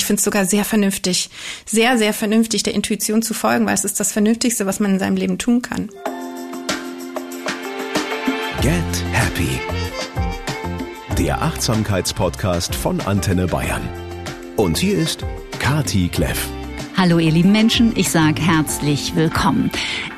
Ich finde es sogar sehr vernünftig, sehr, sehr vernünftig, der Intuition zu folgen, weil es ist das Vernünftigste, was man in seinem Leben tun kann. Get Happy. Der Achtsamkeitspodcast von Antenne Bayern. Und hier ist Kati Kleff. Hallo ihr lieben Menschen, ich sage herzlich willkommen.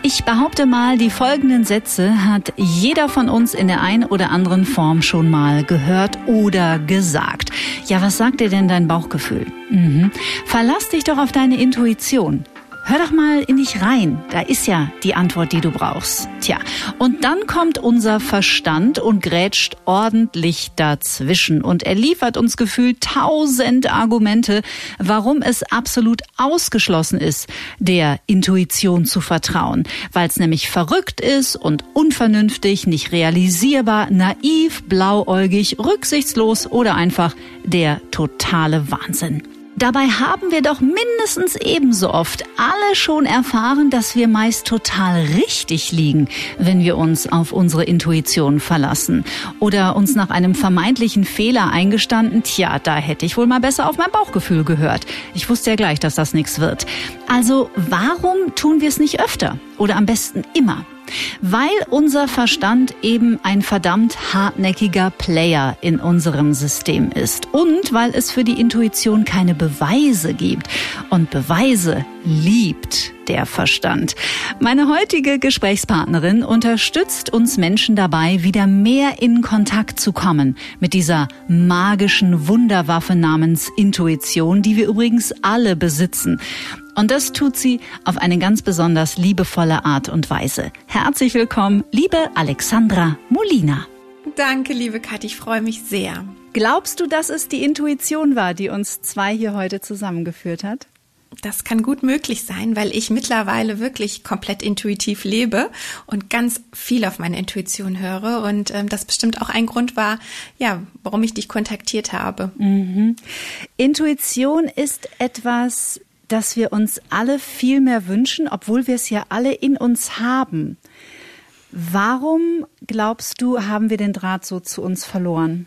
Ich behaupte mal, die folgenden Sätze hat jeder von uns in der einen oder anderen Form schon mal gehört oder gesagt. Ja, was sagt dir denn dein Bauchgefühl? Mhm. Verlass dich doch auf deine Intuition. Hör doch mal in dich rein. Da ist ja die Antwort, die du brauchst. Tja, und dann kommt unser Verstand und grätscht ordentlich dazwischen und er liefert uns gefühlt tausend Argumente, warum es absolut ausgeschlossen ist, der Intuition zu vertrauen, weil es nämlich verrückt ist und unvernünftig, nicht realisierbar, naiv, blauäugig, rücksichtslos oder einfach der totale Wahnsinn. Dabei haben wir doch mindestens ebenso oft alle schon erfahren, dass wir meist total richtig liegen, wenn wir uns auf unsere Intuition verlassen. Oder uns nach einem vermeintlichen Fehler eingestanden, tja, da hätte ich wohl mal besser auf mein Bauchgefühl gehört. Ich wusste ja gleich, dass das nichts wird. Also warum tun wir es nicht öfter? Oder am besten immer? Weil unser Verstand eben ein verdammt hartnäckiger Player in unserem System ist und weil es für die Intuition keine Beweise gibt. Und Beweise liebt der Verstand. Meine heutige Gesprächspartnerin unterstützt uns Menschen dabei, wieder mehr in Kontakt zu kommen mit dieser magischen Wunderwaffe namens Intuition, die wir übrigens alle besitzen. Und das tut sie auf eine ganz besonders liebevolle Art und Weise. Herzlich willkommen, liebe Alexandra Molina. Danke, liebe Kathi, ich freue mich sehr. Glaubst du, dass es die Intuition war, die uns zwei hier heute zusammengeführt hat? Das kann gut möglich sein, weil ich mittlerweile wirklich komplett intuitiv lebe und ganz viel auf meine Intuition höre. Und ähm, das bestimmt auch ein Grund war, ja, warum ich dich kontaktiert habe. Mhm. Intuition ist etwas, dass wir uns alle viel mehr wünschen, obwohl wir es ja alle in uns haben. Warum glaubst du, haben wir den Draht so zu uns verloren,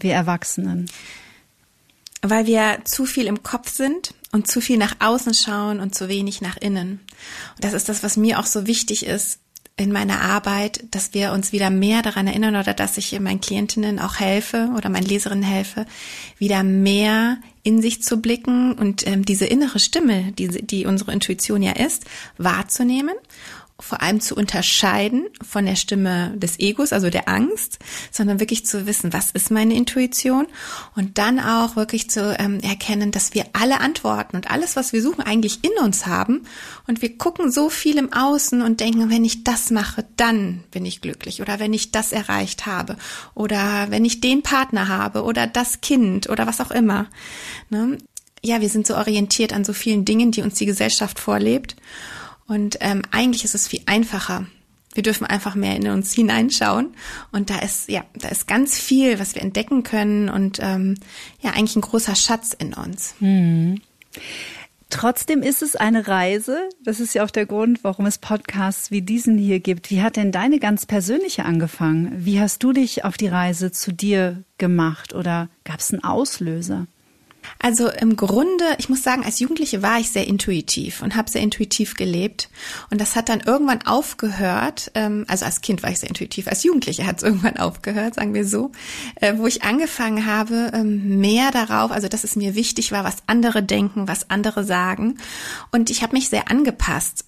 wir Erwachsenen? Weil wir zu viel im Kopf sind und zu viel nach außen schauen und zu wenig nach innen. Und das ist das, was mir auch so wichtig ist, in meiner Arbeit, dass wir uns wieder mehr daran erinnern oder dass ich meinen Klientinnen auch helfe oder meinen Leserinnen helfe, wieder mehr in sich zu blicken und ähm, diese innere Stimme, die, die unsere Intuition ja ist, wahrzunehmen vor allem zu unterscheiden von der Stimme des Egos, also der Angst, sondern wirklich zu wissen, was ist meine Intuition und dann auch wirklich zu ähm, erkennen, dass wir alle Antworten und alles, was wir suchen, eigentlich in uns haben und wir gucken so viel im Außen und denken, wenn ich das mache, dann bin ich glücklich oder wenn ich das erreicht habe oder wenn ich den Partner habe oder das Kind oder was auch immer. Ne? Ja, wir sind so orientiert an so vielen Dingen, die uns die Gesellschaft vorlebt. Und ähm, eigentlich ist es viel einfacher. Wir dürfen einfach mehr in uns hineinschauen und da ist ja, da ist ganz viel, was wir entdecken können und ähm, ja eigentlich ein großer Schatz in uns. Hm. Trotzdem ist es eine Reise. Das ist ja auch der Grund, warum es Podcasts wie diesen hier gibt. Wie hat denn deine ganz persönliche angefangen? Wie hast du dich auf die Reise zu dir gemacht oder gab es einen Auslöser? Also im Grunde, ich muss sagen, als Jugendliche war ich sehr intuitiv und habe sehr intuitiv gelebt. Und das hat dann irgendwann aufgehört. Ähm, also als Kind war ich sehr intuitiv, als Jugendliche hat es irgendwann aufgehört, sagen wir so, äh, wo ich angefangen habe, ähm, mehr darauf, also dass es mir wichtig war, was andere denken, was andere sagen. Und ich habe mich sehr angepasst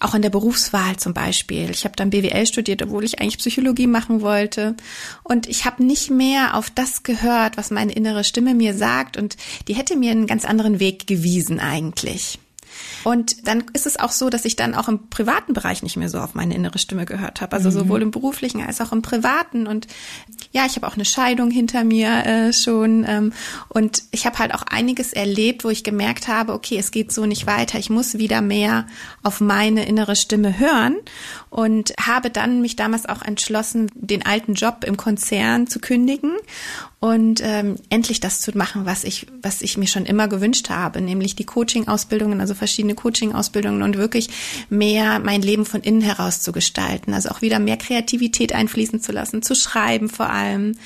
auch in der Berufswahl zum Beispiel. Ich habe dann BWL studiert, obwohl ich eigentlich Psychologie machen wollte. Und ich habe nicht mehr auf das gehört, was meine innere Stimme mir sagt. Und die hätte mir einen ganz anderen Weg gewiesen eigentlich. Und dann ist es auch so, dass ich dann auch im privaten Bereich nicht mehr so auf meine innere Stimme gehört habe. Also mhm. sowohl im beruflichen als auch im privaten. Und ja, ich habe auch eine Scheidung hinter mir äh, schon. Ähm, und ich habe halt auch einiges erlebt, wo ich gemerkt habe, okay, es geht so nicht weiter. Ich muss wieder mehr auf meine innere Stimme hören. Und habe dann mich damals auch entschlossen, den alten Job im Konzern zu kündigen und ähm, endlich das zu machen, was ich, was ich mir schon immer gewünscht habe, nämlich die Coaching-Ausbildungen, also verschiedene Coaching-Ausbildungen und wirklich mehr mein Leben von innen heraus zu gestalten, also auch wieder mehr Kreativität einfließen zu lassen, zu schreiben vor allem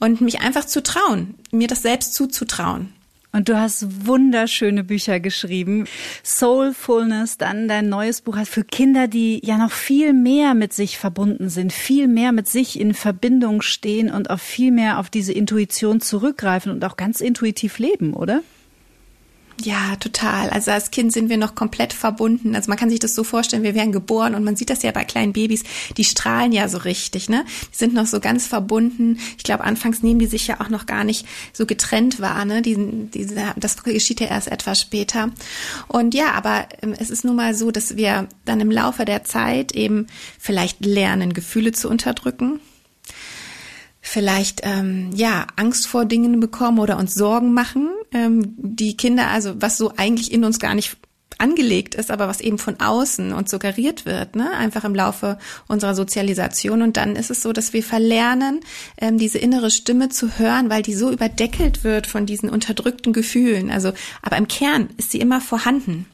und mich einfach zu trauen, mir das selbst zuzutrauen. Und du hast wunderschöne Bücher geschrieben. Soulfulness, dann dein neues Buch für Kinder, die ja noch viel mehr mit sich verbunden sind, viel mehr mit sich in Verbindung stehen und auch viel mehr auf diese Intuition zurückgreifen und auch ganz intuitiv leben, oder? Ja, total. Also als Kind sind wir noch komplett verbunden. Also man kann sich das so vorstellen, wir werden geboren und man sieht das ja bei kleinen Babys, die strahlen ja so richtig, ne? Die sind noch so ganz verbunden. Ich glaube, anfangs nehmen die sich ja auch noch gar nicht so getrennt wahr, ne? Die, die, das geschieht ja erst etwas später. Und ja, aber ähm, es ist nun mal so, dass wir dann im Laufe der Zeit eben vielleicht lernen, Gefühle zu unterdrücken vielleicht ähm, ja Angst vor Dingen bekommen oder uns Sorgen machen. Ähm, die Kinder, also was so eigentlich in uns gar nicht angelegt ist, aber was eben von außen uns suggeriert wird, ne? einfach im Laufe unserer Sozialisation. Und dann ist es so, dass wir verlernen, ähm, diese innere Stimme zu hören, weil die so überdeckelt wird von diesen unterdrückten Gefühlen. Also, aber im Kern ist sie immer vorhanden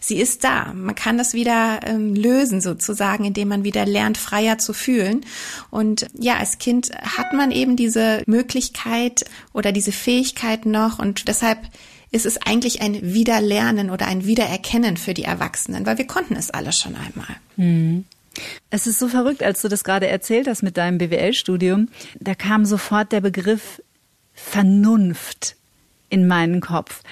sie ist da. Man kann das wieder ähm, lösen sozusagen, indem man wieder lernt, freier zu fühlen. Und ja, als Kind hat man eben diese Möglichkeit oder diese Fähigkeit noch und deshalb ist es eigentlich ein Wiederlernen oder ein Wiedererkennen für die Erwachsenen, weil wir konnten es alle schon einmal. Mhm. Es ist so verrückt, als du das gerade erzählt hast mit deinem BWL-Studium. Da kam sofort der Begriff Vernunft in meinen Kopf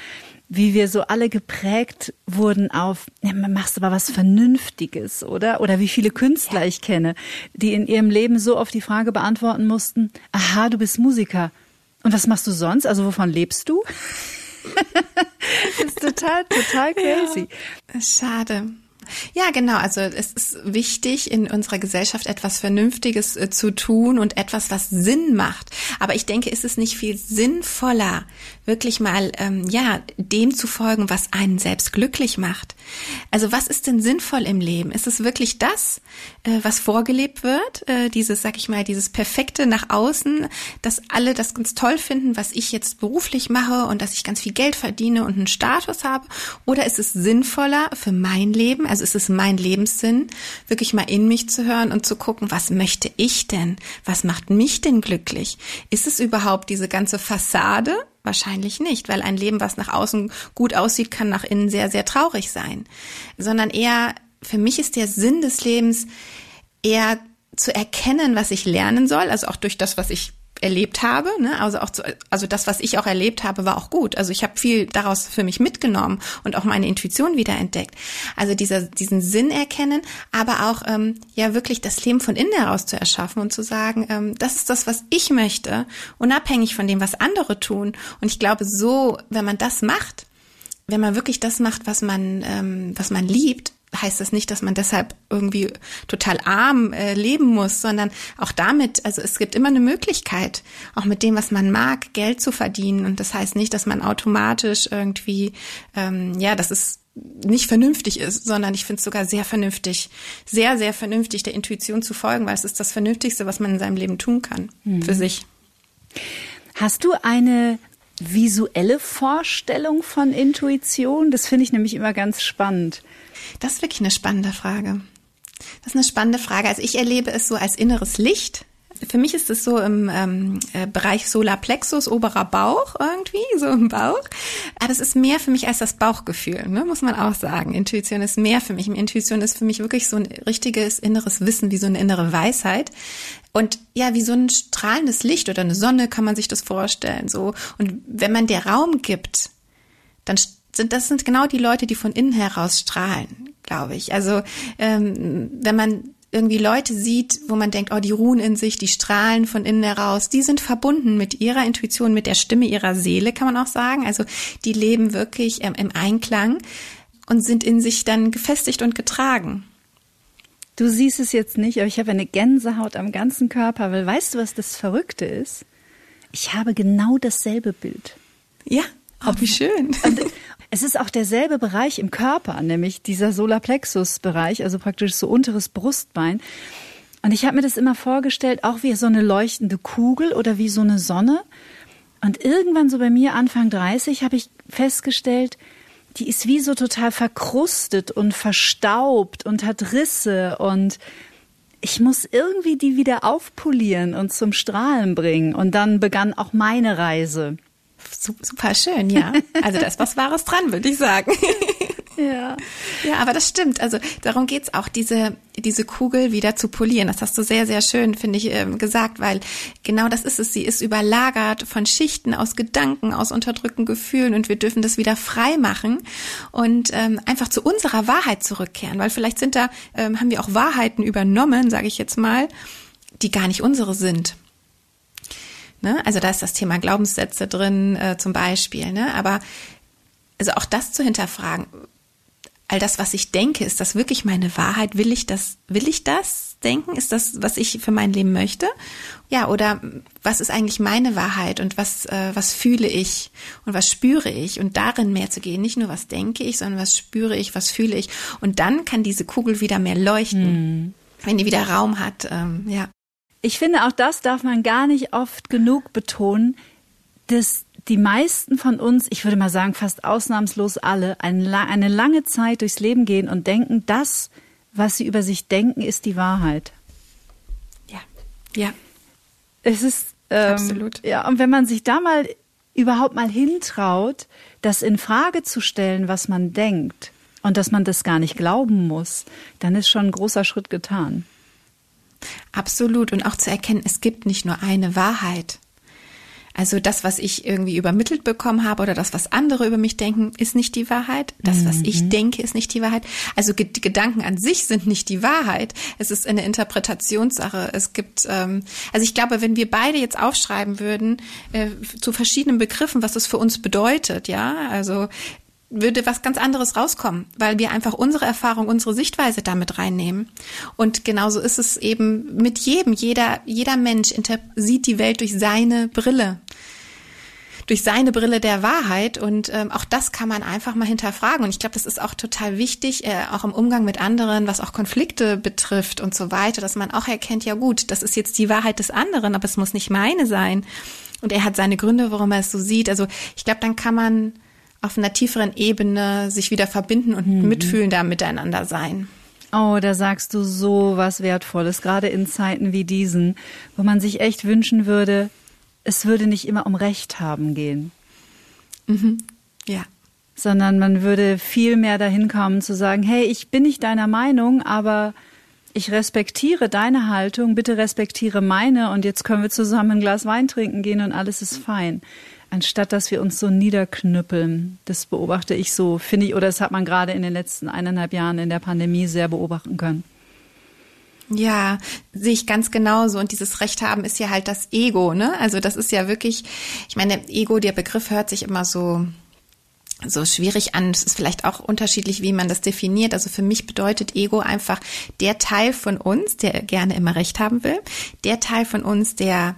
wie wir so alle geprägt wurden auf, ja, machst aber was Vernünftiges, oder? Oder wie viele Künstler ja. ich kenne, die in ihrem Leben so oft die Frage beantworten mussten, aha, du bist Musiker. Und was machst du sonst? Also wovon lebst du? das ist total, total crazy. Ja, schade. Ja, genau. Also es ist wichtig, in unserer Gesellschaft etwas Vernünftiges äh, zu tun und etwas, was Sinn macht. Aber ich denke, ist es nicht viel sinnvoller, wirklich mal ähm, ja dem zu folgen, was einen selbst glücklich macht. Also was ist denn sinnvoll im Leben? Ist es wirklich das, äh, was vorgelebt wird? Äh, dieses, sag ich mal, dieses perfekte nach außen, dass alle das ganz toll finden, was ich jetzt beruflich mache und dass ich ganz viel Geld verdiene und einen Status habe? Oder ist es sinnvoller für mein Leben? Also ist es mein Lebenssinn, wirklich mal in mich zu hören und zu gucken, was möchte ich denn? Was macht mich denn glücklich? Ist es überhaupt diese ganze Fassade? Wahrscheinlich nicht, weil ein Leben, was nach außen gut aussieht, kann nach innen sehr, sehr traurig sein. Sondern eher, für mich ist der Sinn des Lebens eher zu erkennen, was ich lernen soll, also auch durch das, was ich erlebt habe. Ne? Also auch zu, also das, was ich auch erlebt habe, war auch gut. Also ich habe viel daraus für mich mitgenommen und auch meine Intuition wieder entdeckt. Also dieser diesen Sinn erkennen, aber auch ähm, ja wirklich das Leben von innen heraus zu erschaffen und zu sagen, ähm, das ist das, was ich möchte, unabhängig von dem, was andere tun. Und ich glaube, so, wenn man das macht, wenn man wirklich das macht, was man ähm, was man liebt, heißt das nicht, dass man deshalb irgendwie total arm äh, leben muss, sondern auch damit, also es gibt immer eine Möglichkeit, auch mit dem, was man mag, Geld zu verdienen. Und das heißt nicht, dass man automatisch irgendwie, ähm, ja, dass es nicht vernünftig ist, sondern ich finde es sogar sehr vernünftig, sehr, sehr vernünftig, der Intuition zu folgen, weil es ist das Vernünftigste, was man in seinem Leben tun kann, mhm. für sich. Hast du eine visuelle Vorstellung von Intuition? Das finde ich nämlich immer ganz spannend. Das ist wirklich eine spannende Frage. Das ist eine spannende Frage. Also ich erlebe es so als inneres Licht. Für mich ist es so im ähm, äh, Bereich Solarplexus, oberer Bauch irgendwie, so im Bauch. Aber das ist mehr für mich als das Bauchgefühl, ne? muss man auch sagen. Intuition ist mehr für mich. Intuition ist für mich wirklich so ein richtiges inneres Wissen, wie so eine innere Weisheit. Und ja, wie so ein strahlendes Licht oder eine Sonne kann man sich das vorstellen. So. Und wenn man der Raum gibt, dann sind, das sind genau die Leute, die von innen heraus strahlen, glaube ich. Also ähm, wenn man irgendwie Leute sieht, wo man denkt, oh, die ruhen in sich, die strahlen von innen heraus, die sind verbunden mit ihrer Intuition, mit der Stimme ihrer Seele, kann man auch sagen. Also die leben wirklich ähm, im Einklang und sind in sich dann gefestigt und getragen. Du siehst es jetzt nicht, aber ich habe eine Gänsehaut am ganzen Körper, weil weißt du, was das Verrückte ist? Ich habe genau dasselbe Bild. Ja, oh, wie schön. Und, es ist auch derselbe Bereich im Körper, nämlich dieser Solarplexus-Bereich, also praktisch so unteres Brustbein. Und ich habe mir das immer vorgestellt, auch wie so eine leuchtende Kugel oder wie so eine Sonne. Und irgendwann so bei mir Anfang 30 habe ich festgestellt, die ist wie so total verkrustet und verstaubt und hat Risse und ich muss irgendwie die wieder aufpolieren und zum Strahlen bringen. Und dann begann auch meine Reise Super schön, ja. Also da ist was Wahres dran, würde ich sagen. Ja. Ja, aber das stimmt. Also darum geht's auch, diese, diese Kugel wieder zu polieren. Das hast du sehr, sehr schön, finde ich, ähm, gesagt, weil genau das ist es. Sie ist überlagert von Schichten aus Gedanken, aus unterdrückten Gefühlen und wir dürfen das wieder frei machen und ähm, einfach zu unserer Wahrheit zurückkehren, weil vielleicht sind da, ähm, haben wir auch Wahrheiten übernommen, sage ich jetzt mal, die gar nicht unsere sind. Ne? Also da ist das Thema Glaubenssätze drin äh, zum Beispiel. Ne? Aber also auch das zu hinterfragen, all das, was ich denke, ist das wirklich meine Wahrheit? Will ich das, will ich das denken? Ist das, was ich für mein Leben möchte? Ja, oder was ist eigentlich meine Wahrheit und was, äh, was fühle ich und was spüre ich? Und darin mehr zu gehen, nicht nur was denke ich, sondern was spüre ich, was fühle ich? Und dann kann diese Kugel wieder mehr leuchten, hm. wenn die wieder Raum hat, ähm, ja. Ich finde, auch das darf man gar nicht oft genug betonen, dass die meisten von uns, ich würde mal sagen fast ausnahmslos alle, eine, lange Zeit durchs Leben gehen und denken, das, was sie über sich denken, ist die Wahrheit. Ja, ja. Es ist ähm, absolut. Ja, und wenn man sich da mal überhaupt mal hintraut, das in Frage zu stellen, was man denkt und dass man das gar nicht glauben muss, dann ist schon ein großer Schritt getan. Absolut. Und auch zu erkennen, es gibt nicht nur eine Wahrheit. Also das, was ich irgendwie übermittelt bekommen habe oder das, was andere über mich denken, ist nicht die Wahrheit. Das, was ich mhm. denke, ist nicht die Wahrheit. Also die Gedanken an sich sind nicht die Wahrheit. Es ist eine Interpretationssache. Es gibt, ähm, also ich glaube, wenn wir beide jetzt aufschreiben würden äh, zu verschiedenen Begriffen, was das für uns bedeutet, ja, also würde was ganz anderes rauskommen, weil wir einfach unsere Erfahrung, unsere Sichtweise damit reinnehmen. Und genauso ist es eben mit jedem. Jeder, jeder Mensch sieht die Welt durch seine Brille. Durch seine Brille der Wahrheit. Und ähm, auch das kann man einfach mal hinterfragen. Und ich glaube, das ist auch total wichtig, äh, auch im Umgang mit anderen, was auch Konflikte betrifft und so weiter, dass man auch erkennt, ja gut, das ist jetzt die Wahrheit des anderen, aber es muss nicht meine sein. Und er hat seine Gründe, warum er es so sieht. Also ich glaube, dann kann man auf einer tieferen Ebene sich wieder verbinden und mhm. mitfühlen da miteinander sein. Oh, da sagst du so was Wertvolles, gerade in Zeiten wie diesen, wo man sich echt wünschen würde, es würde nicht immer um Recht haben gehen. Mhm. Ja. Sondern man würde viel mehr dahin kommen zu sagen, hey, ich bin nicht deiner Meinung, aber ich respektiere deine Haltung, bitte respektiere meine und jetzt können wir zusammen ein Glas Wein trinken gehen und alles ist fein anstatt dass wir uns so niederknüppeln. Das beobachte ich so, finde ich, oder das hat man gerade in den letzten eineinhalb Jahren in der Pandemie sehr beobachten können. Ja, sehe ich ganz genauso. Und dieses Recht haben ist ja halt das Ego, ne? Also das ist ja wirklich, ich meine, Ego, der Begriff hört sich immer so, so schwierig an. Es ist vielleicht auch unterschiedlich, wie man das definiert. Also für mich bedeutet Ego einfach der Teil von uns, der gerne immer Recht haben will, der Teil von uns, der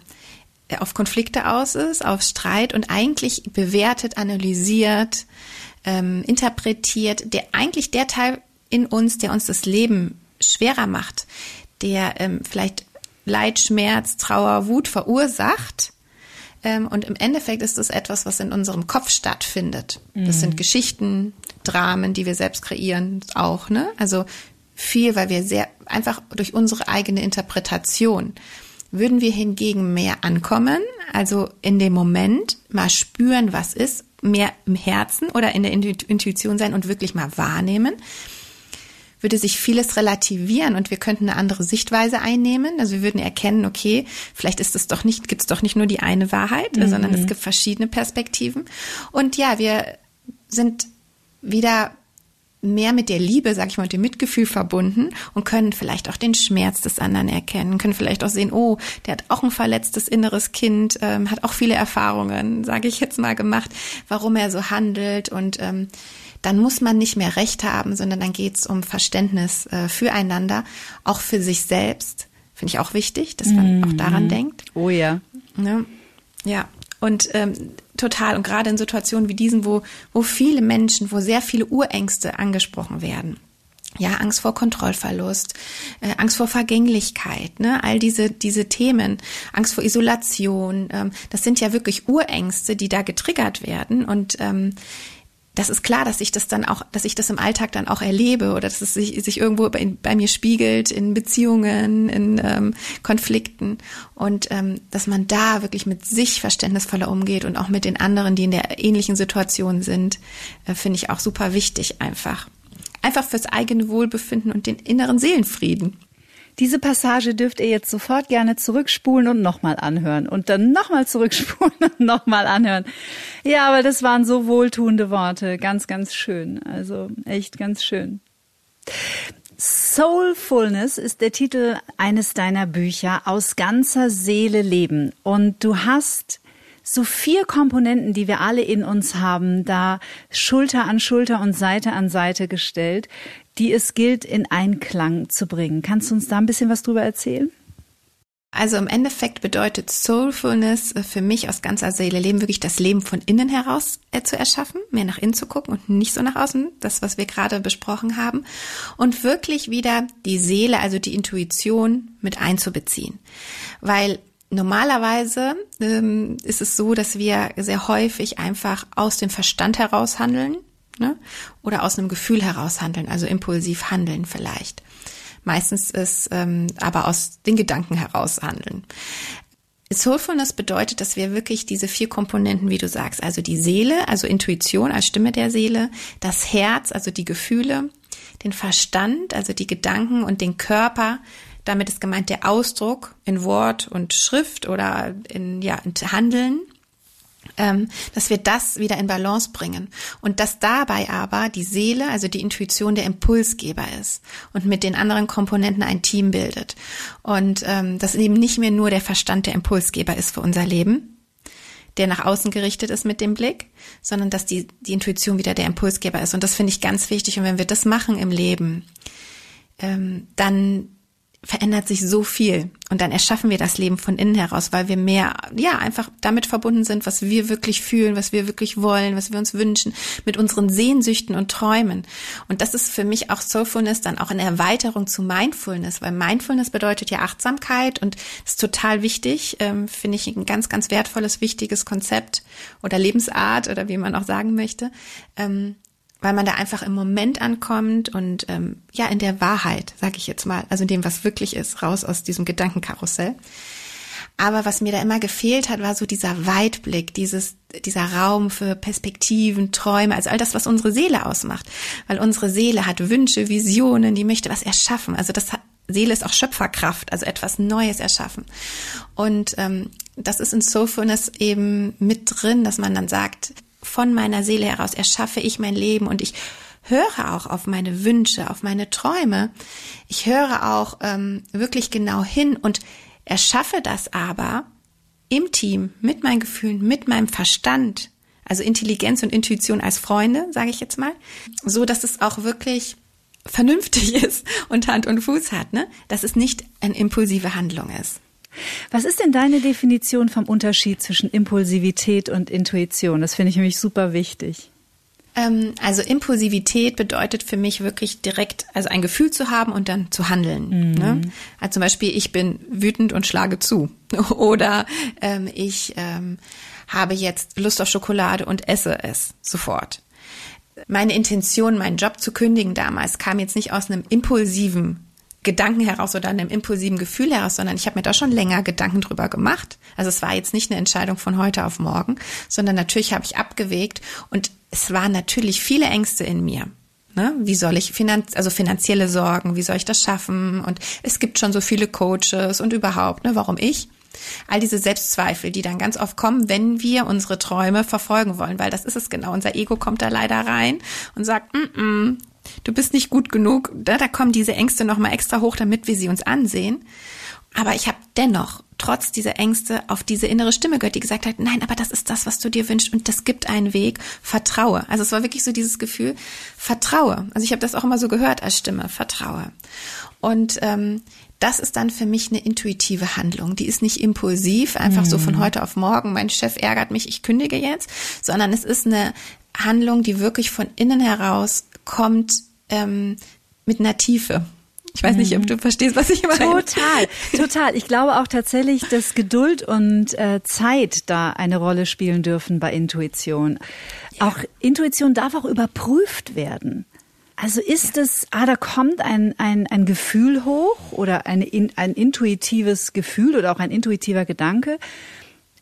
auf Konflikte aus ist, auf Streit und eigentlich bewertet, analysiert, ähm, interpretiert, der eigentlich der Teil in uns, der uns das Leben schwerer macht, der ähm, vielleicht Leid, Schmerz, Trauer, Wut verursacht. Ähm, und im Endeffekt ist es etwas, was in unserem Kopf stattfindet. Mhm. Das sind. Geschichten, Dramen, die wir selbst kreieren, auch, ne? Also viel, weil wir sehr einfach durch unsere eigene Interpretation würden wir hingegen mehr ankommen, also in dem Moment mal spüren, was ist, mehr im Herzen oder in der Intuition sein und wirklich mal wahrnehmen, würde sich vieles relativieren und wir könnten eine andere Sichtweise einnehmen. Also wir würden erkennen, okay, vielleicht ist es doch nicht, gibt es doch nicht nur die eine Wahrheit, mhm. sondern es gibt verschiedene Perspektiven. Und ja, wir sind wieder mehr mit der Liebe, sag ich mal, mit dem Mitgefühl verbunden und können vielleicht auch den Schmerz des anderen erkennen, können vielleicht auch sehen, oh, der hat auch ein verletztes inneres Kind, ähm, hat auch viele Erfahrungen, sage ich jetzt mal, gemacht, warum er so handelt und ähm, dann muss man nicht mehr Recht haben, sondern dann geht's um Verständnis äh, füreinander, auch für sich selbst. Finde ich auch wichtig, dass man mm auch daran mhm. denkt. Oh ja. Ne? Ja, und ähm, total, und gerade in Situationen wie diesen, wo, wo viele Menschen, wo sehr viele Urängste angesprochen werden. Ja, Angst vor Kontrollverlust, äh, Angst vor Vergänglichkeit, ne, all diese diese Themen, Angst vor Isolation, ähm, das sind ja wirklich Urängste, die da getriggert werden. Und ähm, das ist klar, dass ich das dann auch, dass ich das im Alltag dann auch erlebe oder dass es sich, sich irgendwo bei, bei mir spiegelt in Beziehungen, in ähm, Konflikten und ähm, dass man da wirklich mit sich verständnisvoller umgeht und auch mit den anderen, die in der ähnlichen Situation sind, äh, finde ich auch super wichtig einfach. Einfach fürs eigene Wohlbefinden und den inneren Seelenfrieden. Diese Passage dürft ihr jetzt sofort gerne zurückspulen und nochmal anhören und dann nochmal zurückspulen und nochmal anhören. Ja, aber das waren so wohltuende Worte. Ganz, ganz schön. Also echt ganz schön. Soulfulness ist der Titel eines deiner Bücher aus ganzer Seele leben. Und du hast so vier Komponenten, die wir alle in uns haben, da Schulter an Schulter und Seite an Seite gestellt, die es gilt in Einklang zu bringen. Kannst du uns da ein bisschen was drüber erzählen? Also im Endeffekt bedeutet Soulfulness äh, für mich aus ganzer Seele leben wirklich das Leben von innen heraus äh, zu erschaffen, mehr nach innen zu gucken und nicht so nach außen, das was wir gerade besprochen haben und wirklich wieder die Seele, also die Intuition mit einzubeziehen, weil Normalerweise ähm, ist es so, dass wir sehr häufig einfach aus dem Verstand heraus handeln ne? oder aus einem Gefühl heraus handeln, also impulsiv handeln vielleicht. Meistens ist ähm, aber aus den Gedanken heraus handeln. Soulfulness bedeutet, dass wir wirklich diese vier Komponenten, wie du sagst, also die Seele, also Intuition als Stimme der Seele, das Herz, also die Gefühle, den Verstand, also die Gedanken und den Körper, damit ist gemeint der Ausdruck in Wort und Schrift oder in, ja, in Handeln, ähm, dass wir das wieder in Balance bringen. Und dass dabei aber die Seele, also die Intuition der Impulsgeber ist und mit den anderen Komponenten ein Team bildet. Und ähm, dass eben nicht mehr nur der Verstand der Impulsgeber ist für unser Leben, der nach außen gerichtet ist mit dem Blick, sondern dass die, die Intuition wieder der Impulsgeber ist. Und das finde ich ganz wichtig. Und wenn wir das machen im Leben, ähm, dann verändert sich so viel und dann erschaffen wir das Leben von innen heraus, weil wir mehr, ja, einfach damit verbunden sind, was wir wirklich fühlen, was wir wirklich wollen, was wir uns wünschen, mit unseren Sehnsüchten und Träumen. Und das ist für mich auch Soulfulness dann auch eine Erweiterung zu Mindfulness, weil Mindfulness bedeutet ja Achtsamkeit und ist total wichtig, ähm, finde ich ein ganz, ganz wertvolles, wichtiges Konzept oder Lebensart oder wie man auch sagen möchte. Ähm, weil man da einfach im Moment ankommt und ähm, ja in der Wahrheit, sage ich jetzt mal, also in dem, was wirklich ist, raus aus diesem Gedankenkarussell. Aber was mir da immer gefehlt hat, war so dieser Weitblick, dieses, dieser Raum für Perspektiven, Träume, also all das, was unsere Seele ausmacht. Weil unsere Seele hat Wünsche, Visionen, die möchte was erschaffen. Also das hat, Seele ist auch Schöpferkraft, also etwas Neues erschaffen. Und ähm, das ist in Soulfulness eben mit drin, dass man dann sagt, von meiner Seele heraus erschaffe ich mein Leben und ich höre auch auf meine Wünsche, auf meine Träume. Ich höre auch ähm, wirklich genau hin und erschaffe das aber im Team, mit meinen Gefühlen, mit meinem Verstand, also Intelligenz und Intuition als Freunde, sage ich jetzt mal, so dass es auch wirklich vernünftig ist und Hand und Fuß hat, ne? Dass es nicht eine impulsive Handlung ist. Was ist denn deine Definition vom Unterschied zwischen Impulsivität und Intuition? Das finde ich nämlich super wichtig. Ähm, also Impulsivität bedeutet für mich wirklich direkt, also ein Gefühl zu haben und dann zu handeln. Mhm. Ne? Also zum Beispiel, ich bin wütend und schlage zu. Oder ähm, ich ähm, habe jetzt Lust auf Schokolade und esse es sofort. Meine Intention, meinen Job zu kündigen damals, kam jetzt nicht aus einem impulsiven Gedanken heraus oder einem impulsiven Gefühl heraus, sondern ich habe mir da schon länger Gedanken drüber gemacht. Also es war jetzt nicht eine Entscheidung von heute auf morgen, sondern natürlich habe ich abgewegt und es waren natürlich viele Ängste in mir. Ne? Wie soll ich finanz also finanzielle Sorgen, wie soll ich das schaffen? Und es gibt schon so viele Coaches und überhaupt, ne, warum ich? All diese Selbstzweifel, die dann ganz oft kommen, wenn wir unsere Träume verfolgen wollen, weil das ist es genau. Unser Ego kommt da leider rein und sagt, mm -mm, du bist nicht gut genug. Da, da kommen diese Ängste nochmal extra hoch, damit wir sie uns ansehen. Aber ich habe dennoch trotz dieser Ängste auf diese innere Stimme gehört, die gesagt hat, nein, aber das ist das, was du dir wünschst und das gibt einen Weg, vertraue. Also es war wirklich so dieses Gefühl, vertraue. Also ich habe das auch immer so gehört als Stimme, vertraue. Und ähm, das ist dann für mich eine intuitive Handlung. Die ist nicht impulsiv, einfach mhm. so von mhm. heute auf morgen, mein Chef ärgert mich, ich kündige jetzt, sondern es ist eine Handlung, die wirklich von innen heraus kommt ähm, mit einer Tiefe. Ich weiß nicht, ob mhm. du verstehst, was ich meine. Total, total. Ich glaube auch tatsächlich, dass Geduld und äh, Zeit da eine Rolle spielen dürfen bei Intuition. Ja. Auch Intuition darf auch überprüft werden. Also ist es, ah, da kommt ein, ein, ein Gefühl hoch oder eine, ein intuitives Gefühl oder auch ein intuitiver Gedanke.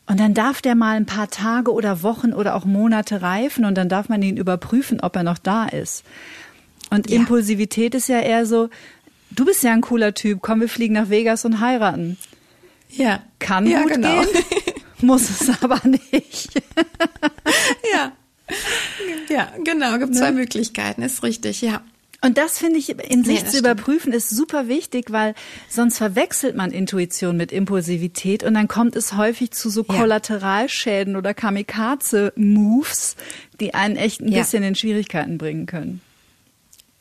Und dann darf der mal ein paar Tage oder Wochen oder auch Monate reifen und dann darf man ihn überprüfen, ob er noch da ist. Und ja. Impulsivität ist ja eher so, du bist ja ein cooler Typ, komm, wir fliegen nach Vegas und heiraten. Ja. Kann ja, gut genau. gehen, muss es aber nicht. ja. Ja, genau, gibt zwei ne? Möglichkeiten, ist richtig, ja. Und das finde ich in sich ja, zu überprüfen ist super wichtig, weil sonst verwechselt man Intuition mit Impulsivität und dann kommt es häufig zu so ja. Kollateralschäden oder Kamikaze-Moves, die einen echt ein ja. bisschen in Schwierigkeiten bringen können.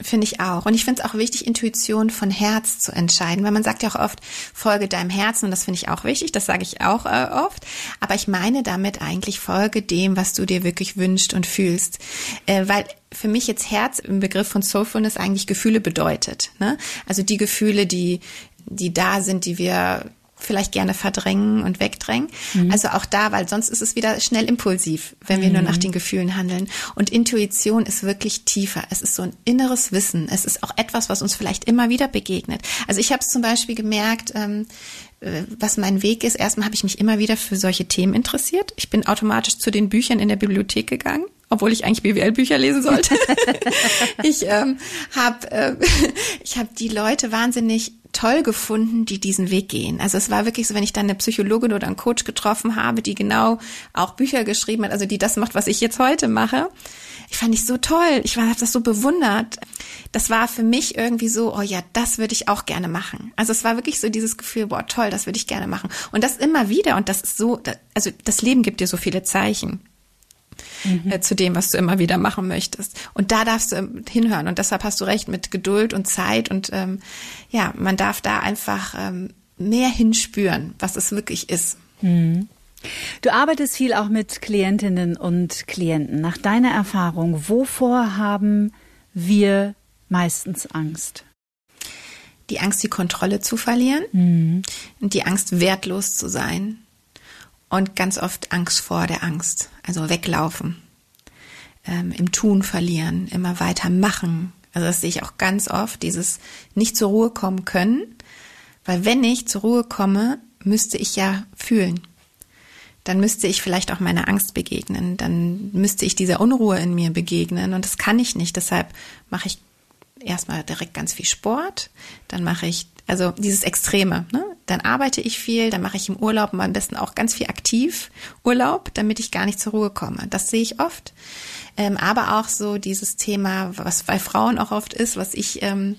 Finde ich auch. Und ich finde es auch wichtig, Intuition von Herz zu entscheiden, weil man sagt ja auch oft, folge deinem Herzen und das finde ich auch wichtig, das sage ich auch äh, oft. Aber ich meine damit eigentlich, folge dem, was du dir wirklich wünschst und fühlst. Äh, weil für mich jetzt Herz im Begriff von Soulfulness eigentlich Gefühle bedeutet. Ne? Also die Gefühle, die, die da sind, die wir vielleicht gerne verdrängen und wegdrängen. Mhm. Also auch da, weil sonst ist es wieder schnell impulsiv, wenn wir mhm. nur nach den Gefühlen handeln. Und Intuition ist wirklich tiefer. Es ist so ein inneres Wissen. Es ist auch etwas, was uns vielleicht immer wieder begegnet. Also ich habe es zum Beispiel gemerkt, ähm, äh, was mein Weg ist. Erstmal habe ich mich immer wieder für solche Themen interessiert. Ich bin automatisch zu den Büchern in der Bibliothek gegangen obwohl ich eigentlich BWL-Bücher lesen sollte. ich ähm, habe äh, ich hab die Leute wahnsinnig toll gefunden, die diesen Weg gehen. Also es war wirklich so, wenn ich dann eine Psychologin oder einen Coach getroffen habe, die genau auch Bücher geschrieben hat, also die das macht, was ich jetzt heute mache. Ich fand ich so toll. Ich habe das so bewundert. Das war für mich irgendwie so, oh ja, das würde ich auch gerne machen. Also es war wirklich so dieses Gefühl, boah, toll, das würde ich gerne machen. Und das immer wieder. Und das ist so, also das Leben gibt dir so viele Zeichen mhm. äh, zu dem, was du immer wieder machen möchtest. Und da darfst du ähm, hinhören. Und deshalb hast du recht mit Geduld und Zeit. Und ähm, ja, man darf da einfach ähm, mehr hinspüren, was es wirklich ist. Mhm. Du arbeitest viel auch mit Klientinnen und Klienten. Nach deiner Erfahrung, wovor haben wir meistens Angst? Die Angst, die Kontrolle zu verlieren mhm. und die Angst, wertlos zu sein und ganz oft Angst vor der Angst, also weglaufen, ähm, im Tun verlieren, immer weiter machen. Also das sehe ich auch ganz oft, dieses nicht zur Ruhe kommen können, weil wenn ich zur Ruhe komme, müsste ich ja fühlen. Dann müsste ich vielleicht auch meiner Angst begegnen, dann müsste ich dieser Unruhe in mir begegnen und das kann ich nicht. Deshalb mache ich erstmal direkt ganz viel Sport, dann mache ich also dieses Extreme. Ne? Dann arbeite ich viel, dann mache ich im Urlaub am besten auch ganz viel aktiv Urlaub, damit ich gar nicht zur Ruhe komme. Das sehe ich oft. Ähm, aber auch so dieses Thema, was bei Frauen auch oft ist, was ich ähm,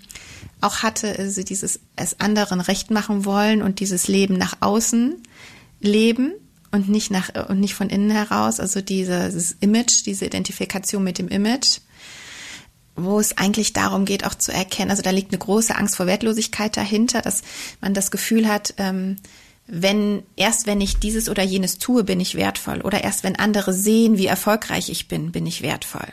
auch hatte, also dieses es anderen recht machen wollen und dieses Leben nach außen leben und nicht nach und nicht von innen heraus. Also dieses Image, diese Identifikation mit dem Image wo es eigentlich darum geht, auch zu erkennen, also da liegt eine große Angst vor Wertlosigkeit dahinter, dass man das Gefühl hat, ähm, wenn erst wenn ich dieses oder jenes tue, bin ich wertvoll. Oder erst wenn andere sehen, wie erfolgreich ich bin, bin ich wertvoll.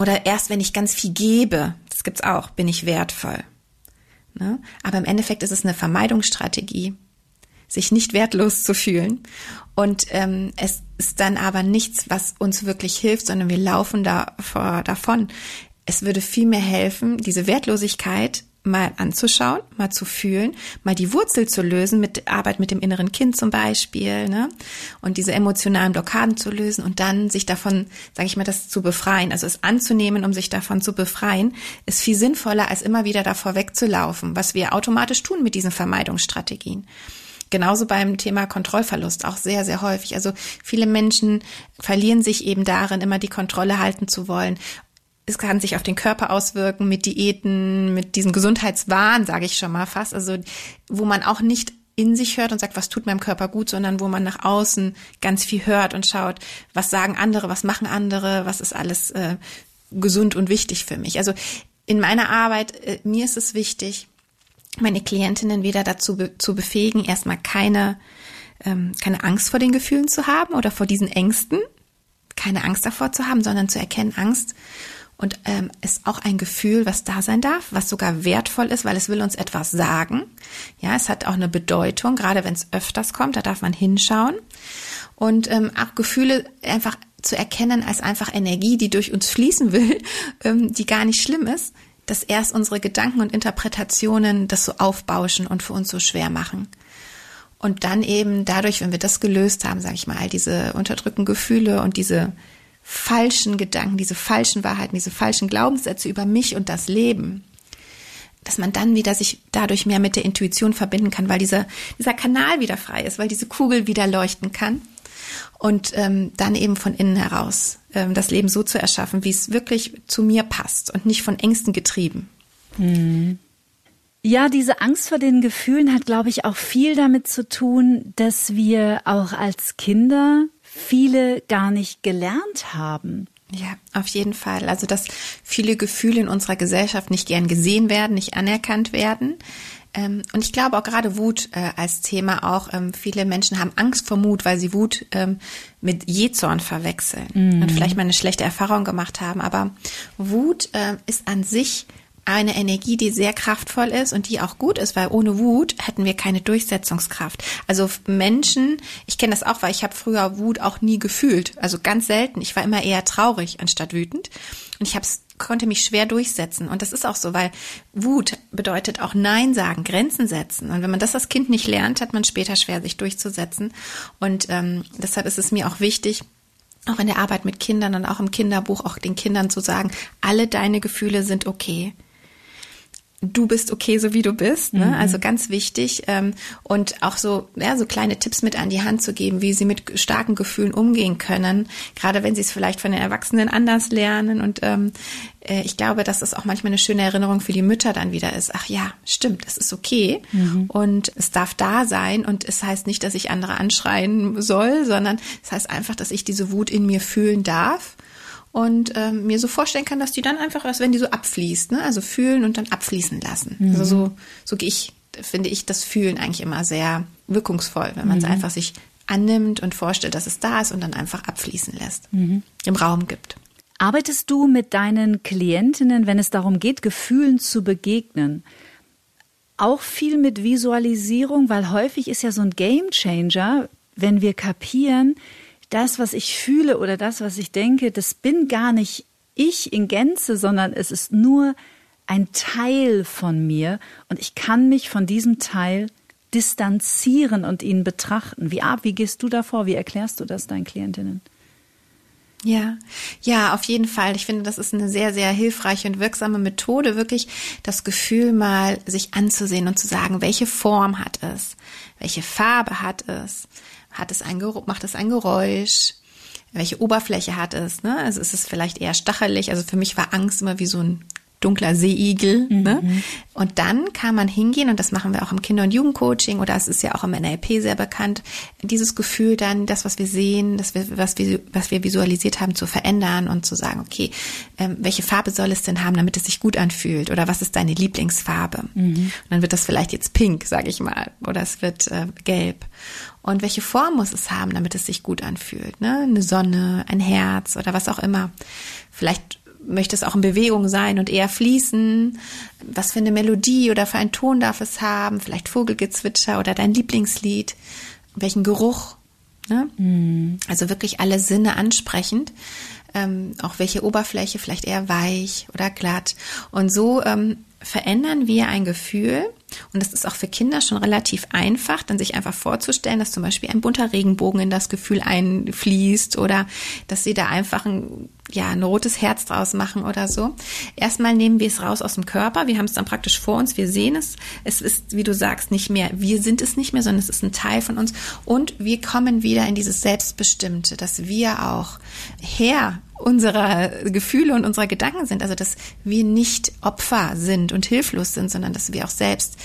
Oder erst wenn ich ganz viel gebe, das gibt's auch, bin ich wertvoll. Ne? Aber im Endeffekt ist es eine Vermeidungsstrategie sich nicht wertlos zu fühlen. Und ähm, es ist dann aber nichts, was uns wirklich hilft, sondern wir laufen da vor, davon. Es würde viel mehr helfen, diese Wertlosigkeit mal anzuschauen, mal zu fühlen, mal die Wurzel zu lösen mit Arbeit mit dem inneren Kind zum Beispiel, ne? Und diese emotionalen Blockaden zu lösen und dann sich davon, sage ich mal, das zu befreien, also es anzunehmen, um sich davon zu befreien, ist viel sinnvoller, als immer wieder davor wegzulaufen, was wir automatisch tun mit diesen Vermeidungsstrategien. Genauso beim Thema Kontrollverlust auch sehr, sehr häufig. Also viele Menschen verlieren sich eben darin, immer die Kontrolle halten zu wollen. Es kann sich auf den Körper auswirken mit Diäten, mit diesem Gesundheitswahn, sage ich schon mal fast. Also wo man auch nicht in sich hört und sagt, was tut meinem Körper gut, sondern wo man nach außen ganz viel hört und schaut, was sagen andere, was machen andere, was ist alles äh, gesund und wichtig für mich. Also in meiner Arbeit, äh, mir ist es wichtig, meine Klientinnen wieder dazu be zu befähigen, erstmal keine, ähm, keine Angst vor den Gefühlen zu haben oder vor diesen Ängsten, keine Angst davor zu haben, sondern zu erkennen, Angst und ähm, ist auch ein Gefühl, was da sein darf, was sogar wertvoll ist, weil es will uns etwas sagen. Ja, es hat auch eine Bedeutung, gerade wenn es öfters kommt, da darf man hinschauen. Und ähm, auch Gefühle einfach zu erkennen als einfach Energie, die durch uns fließen will, ähm, die gar nicht schlimm ist, dass erst unsere Gedanken und Interpretationen das so aufbauschen und für uns so schwer machen. Und dann eben dadurch, wenn wir das gelöst haben, sage ich mal, all diese unterdrückten Gefühle und diese falschen Gedanken, diese falschen Wahrheiten, diese falschen Glaubenssätze über mich und das Leben, dass man dann wieder sich dadurch mehr mit der Intuition verbinden kann, weil dieser, dieser Kanal wieder frei ist, weil diese Kugel wieder leuchten kann und ähm, dann eben von innen heraus das Leben so zu erschaffen, wie es wirklich zu mir passt und nicht von Ängsten getrieben. Hm. Ja, diese Angst vor den Gefühlen hat, glaube ich, auch viel damit zu tun, dass wir auch als Kinder viele gar nicht gelernt haben. Ja, auf jeden Fall. Also, dass viele Gefühle in unserer Gesellschaft nicht gern gesehen werden, nicht anerkannt werden. Ähm, und ich glaube auch gerade Wut äh, als Thema auch, ähm, viele Menschen haben Angst vor Mut, weil sie Wut ähm, mit Jezorn verwechseln mm. und vielleicht mal eine schlechte Erfahrung gemacht haben. Aber Wut äh, ist an sich eine Energie, die sehr kraftvoll ist und die auch gut ist, weil ohne Wut hätten wir keine Durchsetzungskraft. Also Menschen, ich kenne das auch, weil ich habe früher Wut auch nie gefühlt, also ganz selten. Ich war immer eher traurig anstatt wütend und ich hab's, konnte mich schwer durchsetzen. Und das ist auch so, weil Wut bedeutet auch Nein sagen, Grenzen setzen. Und wenn man das als Kind nicht lernt, hat man später schwer, sich durchzusetzen. Und ähm, deshalb ist es mir auch wichtig, auch in der Arbeit mit Kindern und auch im Kinderbuch auch den Kindern zu sagen, alle deine Gefühle sind okay du bist okay, so wie du bist. Ne? Mhm. Also ganz wichtig. Ähm, und auch so, ja, so kleine Tipps mit an die Hand zu geben, wie sie mit starken Gefühlen umgehen können. Gerade wenn sie es vielleicht von den Erwachsenen anders lernen. Und ähm, äh, ich glaube, dass das auch manchmal eine schöne Erinnerung für die Mütter dann wieder ist. Ach ja, stimmt, es ist okay. Mhm. Und es darf da sein. Und es heißt nicht, dass ich andere anschreien soll, sondern es heißt einfach, dass ich diese Wut in mir fühlen darf und ähm, mir so vorstellen kann, dass die dann einfach, als wenn die so abfließt, ne? also fühlen und dann abfließen lassen. Mhm. Also so, so gehe ich, finde ich das Fühlen eigentlich immer sehr wirkungsvoll, wenn man es mhm. einfach sich annimmt und vorstellt, dass es da ist und dann einfach abfließen lässt, mhm. im Raum gibt. Arbeitest du mit deinen Klientinnen, wenn es darum geht, Gefühlen zu begegnen, auch viel mit Visualisierung, weil häufig ist ja so ein Game Changer, wenn wir kapieren, das, was ich fühle oder das, was ich denke, das bin gar nicht ich in Gänze, sondern es ist nur ein Teil von mir und ich kann mich von diesem Teil distanzieren und ihn betrachten. Wie, wie gehst du davor? Wie erklärst du das deinen Klientinnen? Ja, ja, auf jeden Fall. Ich finde, das ist eine sehr, sehr hilfreiche und wirksame Methode, wirklich das Gefühl mal sich anzusehen und zu sagen, welche Form hat es? Welche Farbe hat es? Hat es ein macht es ein Geräusch? Welche Oberfläche hat es? Ne? Also ist es vielleicht eher stachelig? Also für mich war Angst immer wie so ein dunkler Seeigel. Mhm. Ne? Und dann kann man hingehen, und das machen wir auch im Kinder- und Jugendcoaching oder es ist ja auch im NLP sehr bekannt, dieses Gefühl dann, das, was wir sehen, das, was, wir, was wir visualisiert haben, zu verändern und zu sagen, okay, ähm, welche Farbe soll es denn haben, damit es sich gut anfühlt? Oder was ist deine Lieblingsfarbe? Mhm. Und dann wird das vielleicht jetzt pink, sage ich mal, oder es wird äh, gelb. Und welche Form muss es haben, damit es sich gut anfühlt? Ne? Eine Sonne, ein Herz oder was auch immer. Vielleicht möchte es auch in Bewegung sein und eher fließen? Was für eine Melodie oder für einen Ton darf es haben? Vielleicht Vogelgezwitscher oder dein Lieblingslied? Welchen Geruch? Ne? Mm. Also wirklich alle Sinne ansprechend. Ähm, auch welche Oberfläche, vielleicht eher weich oder glatt. Und so ähm, verändern wir ein Gefühl. Und das ist auch für Kinder schon relativ einfach, dann sich einfach vorzustellen, dass zum Beispiel ein bunter Regenbogen in das Gefühl einfließt oder dass sie da einfach ein, ja, ein rotes Herz draus machen oder so. Erstmal nehmen wir es raus aus dem Körper. Wir haben es dann praktisch vor uns. Wir sehen es. Es ist, wie du sagst, nicht mehr, wir sind es nicht mehr, sondern es ist ein Teil von uns. Und wir kommen wieder in dieses Selbstbestimmte, dass wir auch Herr unserer Gefühle und unserer Gedanken sind. Also, dass wir nicht Opfer sind und hilflos sind, sondern dass wir auch selbst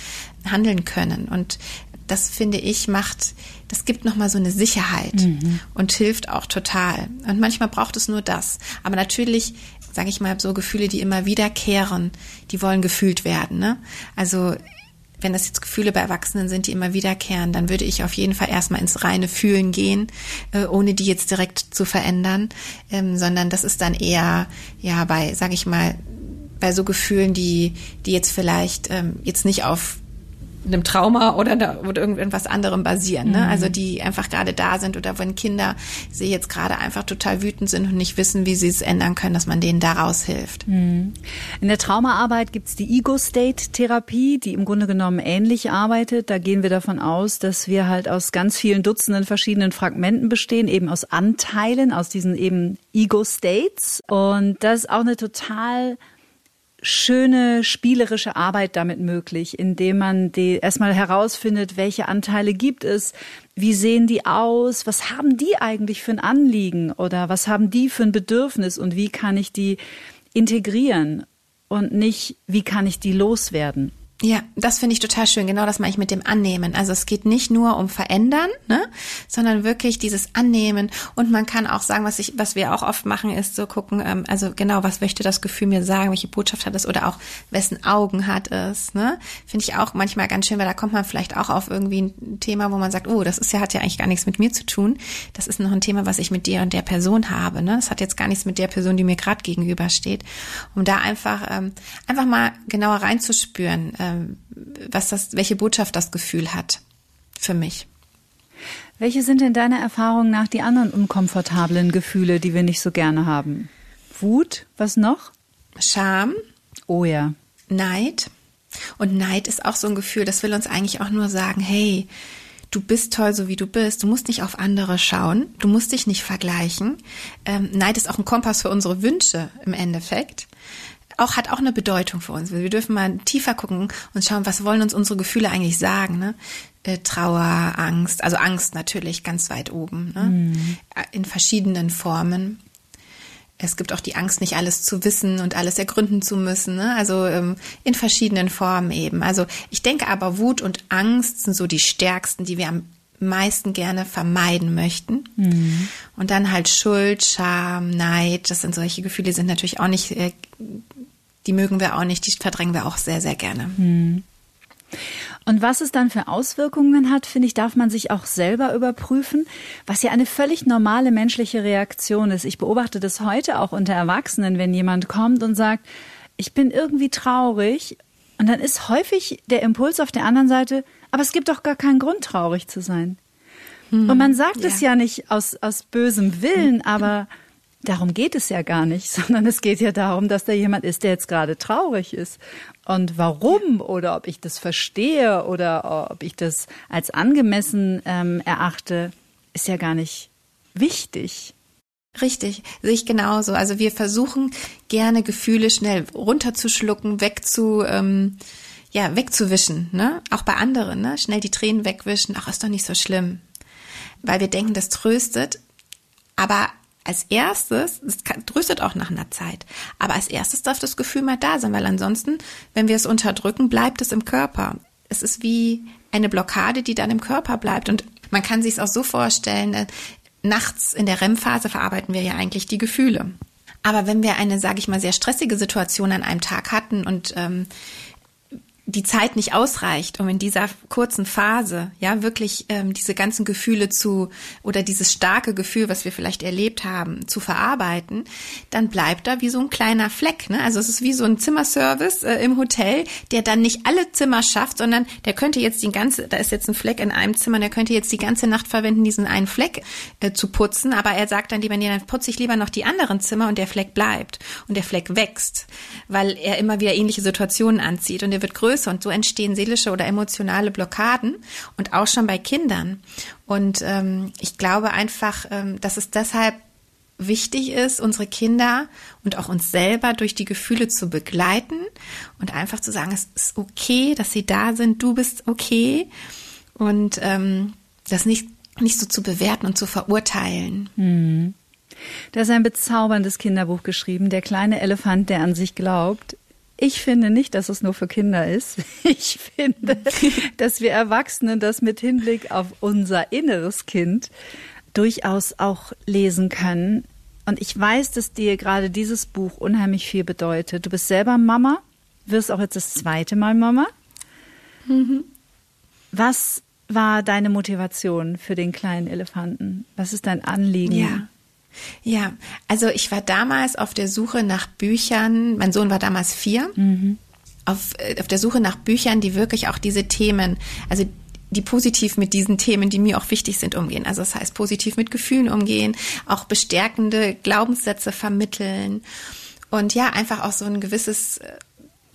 handeln können. Und das finde ich macht, das gibt nochmal so eine Sicherheit mhm. und hilft auch total. Und manchmal braucht es nur das. Aber natürlich, sage ich mal, so Gefühle, die immer wiederkehren, die wollen gefühlt werden. Ne? Also wenn das jetzt Gefühle bei Erwachsenen sind, die immer wiederkehren, dann würde ich auf jeden Fall erstmal ins reine Fühlen gehen, äh, ohne die jetzt direkt zu verändern, ähm, sondern das ist dann eher, ja, bei, sag ich mal, bei so Gefühlen, die, die jetzt vielleicht ähm, jetzt nicht auf einem Trauma oder, da, oder irgendwas anderem basieren. Ne? Mhm. Also die einfach gerade da sind oder wenn Kinder sie jetzt gerade einfach total wütend sind und nicht wissen, wie sie es ändern können, dass man denen daraus hilft. Mhm. In der Traumaarbeit gibt's die Ego-State-Therapie, die im Grunde genommen ähnlich arbeitet. Da gehen wir davon aus, dass wir halt aus ganz vielen Dutzenden verschiedenen Fragmenten bestehen, eben aus Anteilen, aus diesen eben Ego-States. Und das ist auch eine total schöne spielerische Arbeit damit möglich, indem man die erstmal herausfindet, welche Anteile gibt es, wie sehen die aus, was haben die eigentlich für ein Anliegen oder was haben die für ein Bedürfnis und wie kann ich die integrieren und nicht, wie kann ich die loswerden. Ja, das finde ich total schön. Genau das meine ich mit dem Annehmen. Also es geht nicht nur um Verändern, ne, sondern wirklich dieses Annehmen. Und man kann auch sagen, was ich, was wir auch oft machen, ist so gucken, ähm, also genau, was möchte das Gefühl mir sagen, welche Botschaft hat es oder auch wessen Augen hat es. Ne, finde ich auch manchmal ganz schön, weil da kommt man vielleicht auch auf irgendwie ein Thema, wo man sagt, oh, das ist ja hat ja eigentlich gar nichts mit mir zu tun. Das ist noch ein Thema, was ich mit dir und der Person habe. Ne, das hat jetzt gar nichts mit der Person, die mir gerade gegenübersteht. Um da einfach ähm, einfach mal genauer reinzuspüren. Ähm, was das, welche Botschaft das Gefühl hat für mich. Welche sind denn deiner Erfahrung nach die anderen unkomfortablen Gefühle, die wir nicht so gerne haben? Wut, was noch? Scham. Oh ja. Neid. Und Neid ist auch so ein Gefühl, das will uns eigentlich auch nur sagen, hey, du bist toll, so wie du bist. Du musst nicht auf andere schauen. Du musst dich nicht vergleichen. Ähm, Neid ist auch ein Kompass für unsere Wünsche im Endeffekt auch hat auch eine Bedeutung für uns. Wir dürfen mal tiefer gucken und schauen, was wollen uns unsere Gefühle eigentlich sagen. Ne? Äh, Trauer, Angst, also Angst natürlich ganz weit oben, ne? Mhm. in verschiedenen Formen. Es gibt auch die Angst, nicht alles zu wissen und alles ergründen zu müssen. Ne? Also ähm, in verschiedenen Formen eben. Also ich denke aber, Wut und Angst sind so die stärksten, die wir am meisten gerne vermeiden möchten. Mhm. Und dann halt Schuld, Scham, Neid, das sind solche Gefühle, die sind natürlich auch nicht äh, die mögen wir auch nicht, die verdrängen wir auch sehr, sehr gerne. Hm. Und was es dann für Auswirkungen hat, finde ich, darf man sich auch selber überprüfen, was ja eine völlig normale menschliche Reaktion ist. Ich beobachte das heute auch unter Erwachsenen, wenn jemand kommt und sagt, ich bin irgendwie traurig. Und dann ist häufig der Impuls auf der anderen Seite, aber es gibt doch gar keinen Grund, traurig zu sein. Hm, und man sagt ja. es ja nicht aus, aus bösem Willen, aber Darum geht es ja gar nicht, sondern es geht ja darum, dass da jemand ist, der jetzt gerade traurig ist. Und warum oder ob ich das verstehe oder ob ich das als angemessen ähm, erachte, ist ja gar nicht wichtig. Richtig, sehe ich genauso. Also wir versuchen gerne Gefühle schnell runterzuschlucken, wegzu, ähm, ja, wegzuwischen, ne? Auch bei anderen, ne? Schnell die Tränen wegwischen. Ach, ist doch nicht so schlimm. Weil wir denken, das tröstet. Aber als erstes, es tröstet auch nach einer Zeit, aber als erstes darf das Gefühl mal da sein, weil ansonsten, wenn wir es unterdrücken, bleibt es im Körper. Es ist wie eine Blockade, die dann im Körper bleibt. Und man kann sich es auch so vorstellen, äh, nachts in der REM-Phase verarbeiten wir ja eigentlich die Gefühle. Aber wenn wir eine, sage ich mal, sehr stressige Situation an einem Tag hatten und ähm, die Zeit nicht ausreicht, um in dieser kurzen Phase ja wirklich ähm, diese ganzen Gefühle zu oder dieses starke Gefühl, was wir vielleicht erlebt haben, zu verarbeiten, dann bleibt da wie so ein kleiner Fleck. Ne? Also es ist wie so ein Zimmerservice äh, im Hotel, der dann nicht alle Zimmer schafft, sondern der könnte jetzt die ganze, da ist jetzt ein Fleck in einem Zimmer, der könnte jetzt die ganze Nacht verwenden, diesen einen Fleck äh, zu putzen, aber er sagt dann lieber, nee, dann putze ich lieber noch die anderen Zimmer und der Fleck bleibt und der Fleck wächst, weil er immer wieder ähnliche Situationen anzieht und er wird größer größer und so entstehen seelische oder emotionale Blockaden und auch schon bei Kindern. Und ähm, ich glaube einfach, ähm, dass es deshalb wichtig ist, unsere Kinder und auch uns selber durch die Gefühle zu begleiten und einfach zu sagen, es ist okay, dass sie da sind, du bist okay und ähm, das nicht, nicht so zu bewerten und zu verurteilen. Hm. Da ist ein bezauberndes Kinderbuch geschrieben, Der kleine Elefant, der an sich glaubt. Ich finde nicht, dass es nur für Kinder ist. Ich finde, dass wir Erwachsenen das mit Hinblick auf unser inneres Kind durchaus auch lesen können. Und ich weiß, dass dir gerade dieses Buch unheimlich viel bedeutet. Du bist selber Mama, wirst auch jetzt das zweite Mal Mama. Mhm. Was war deine Motivation für den kleinen Elefanten? Was ist dein Anliegen? Ja. Ja, also ich war damals auf der Suche nach Büchern. Mein Sohn war damals vier. Mhm. Auf, äh, auf der Suche nach Büchern, die wirklich auch diese Themen, also die positiv mit diesen Themen, die mir auch wichtig sind, umgehen. Also das heißt, positiv mit Gefühlen umgehen, auch bestärkende Glaubenssätze vermitteln und ja, einfach auch so ein gewisses, äh,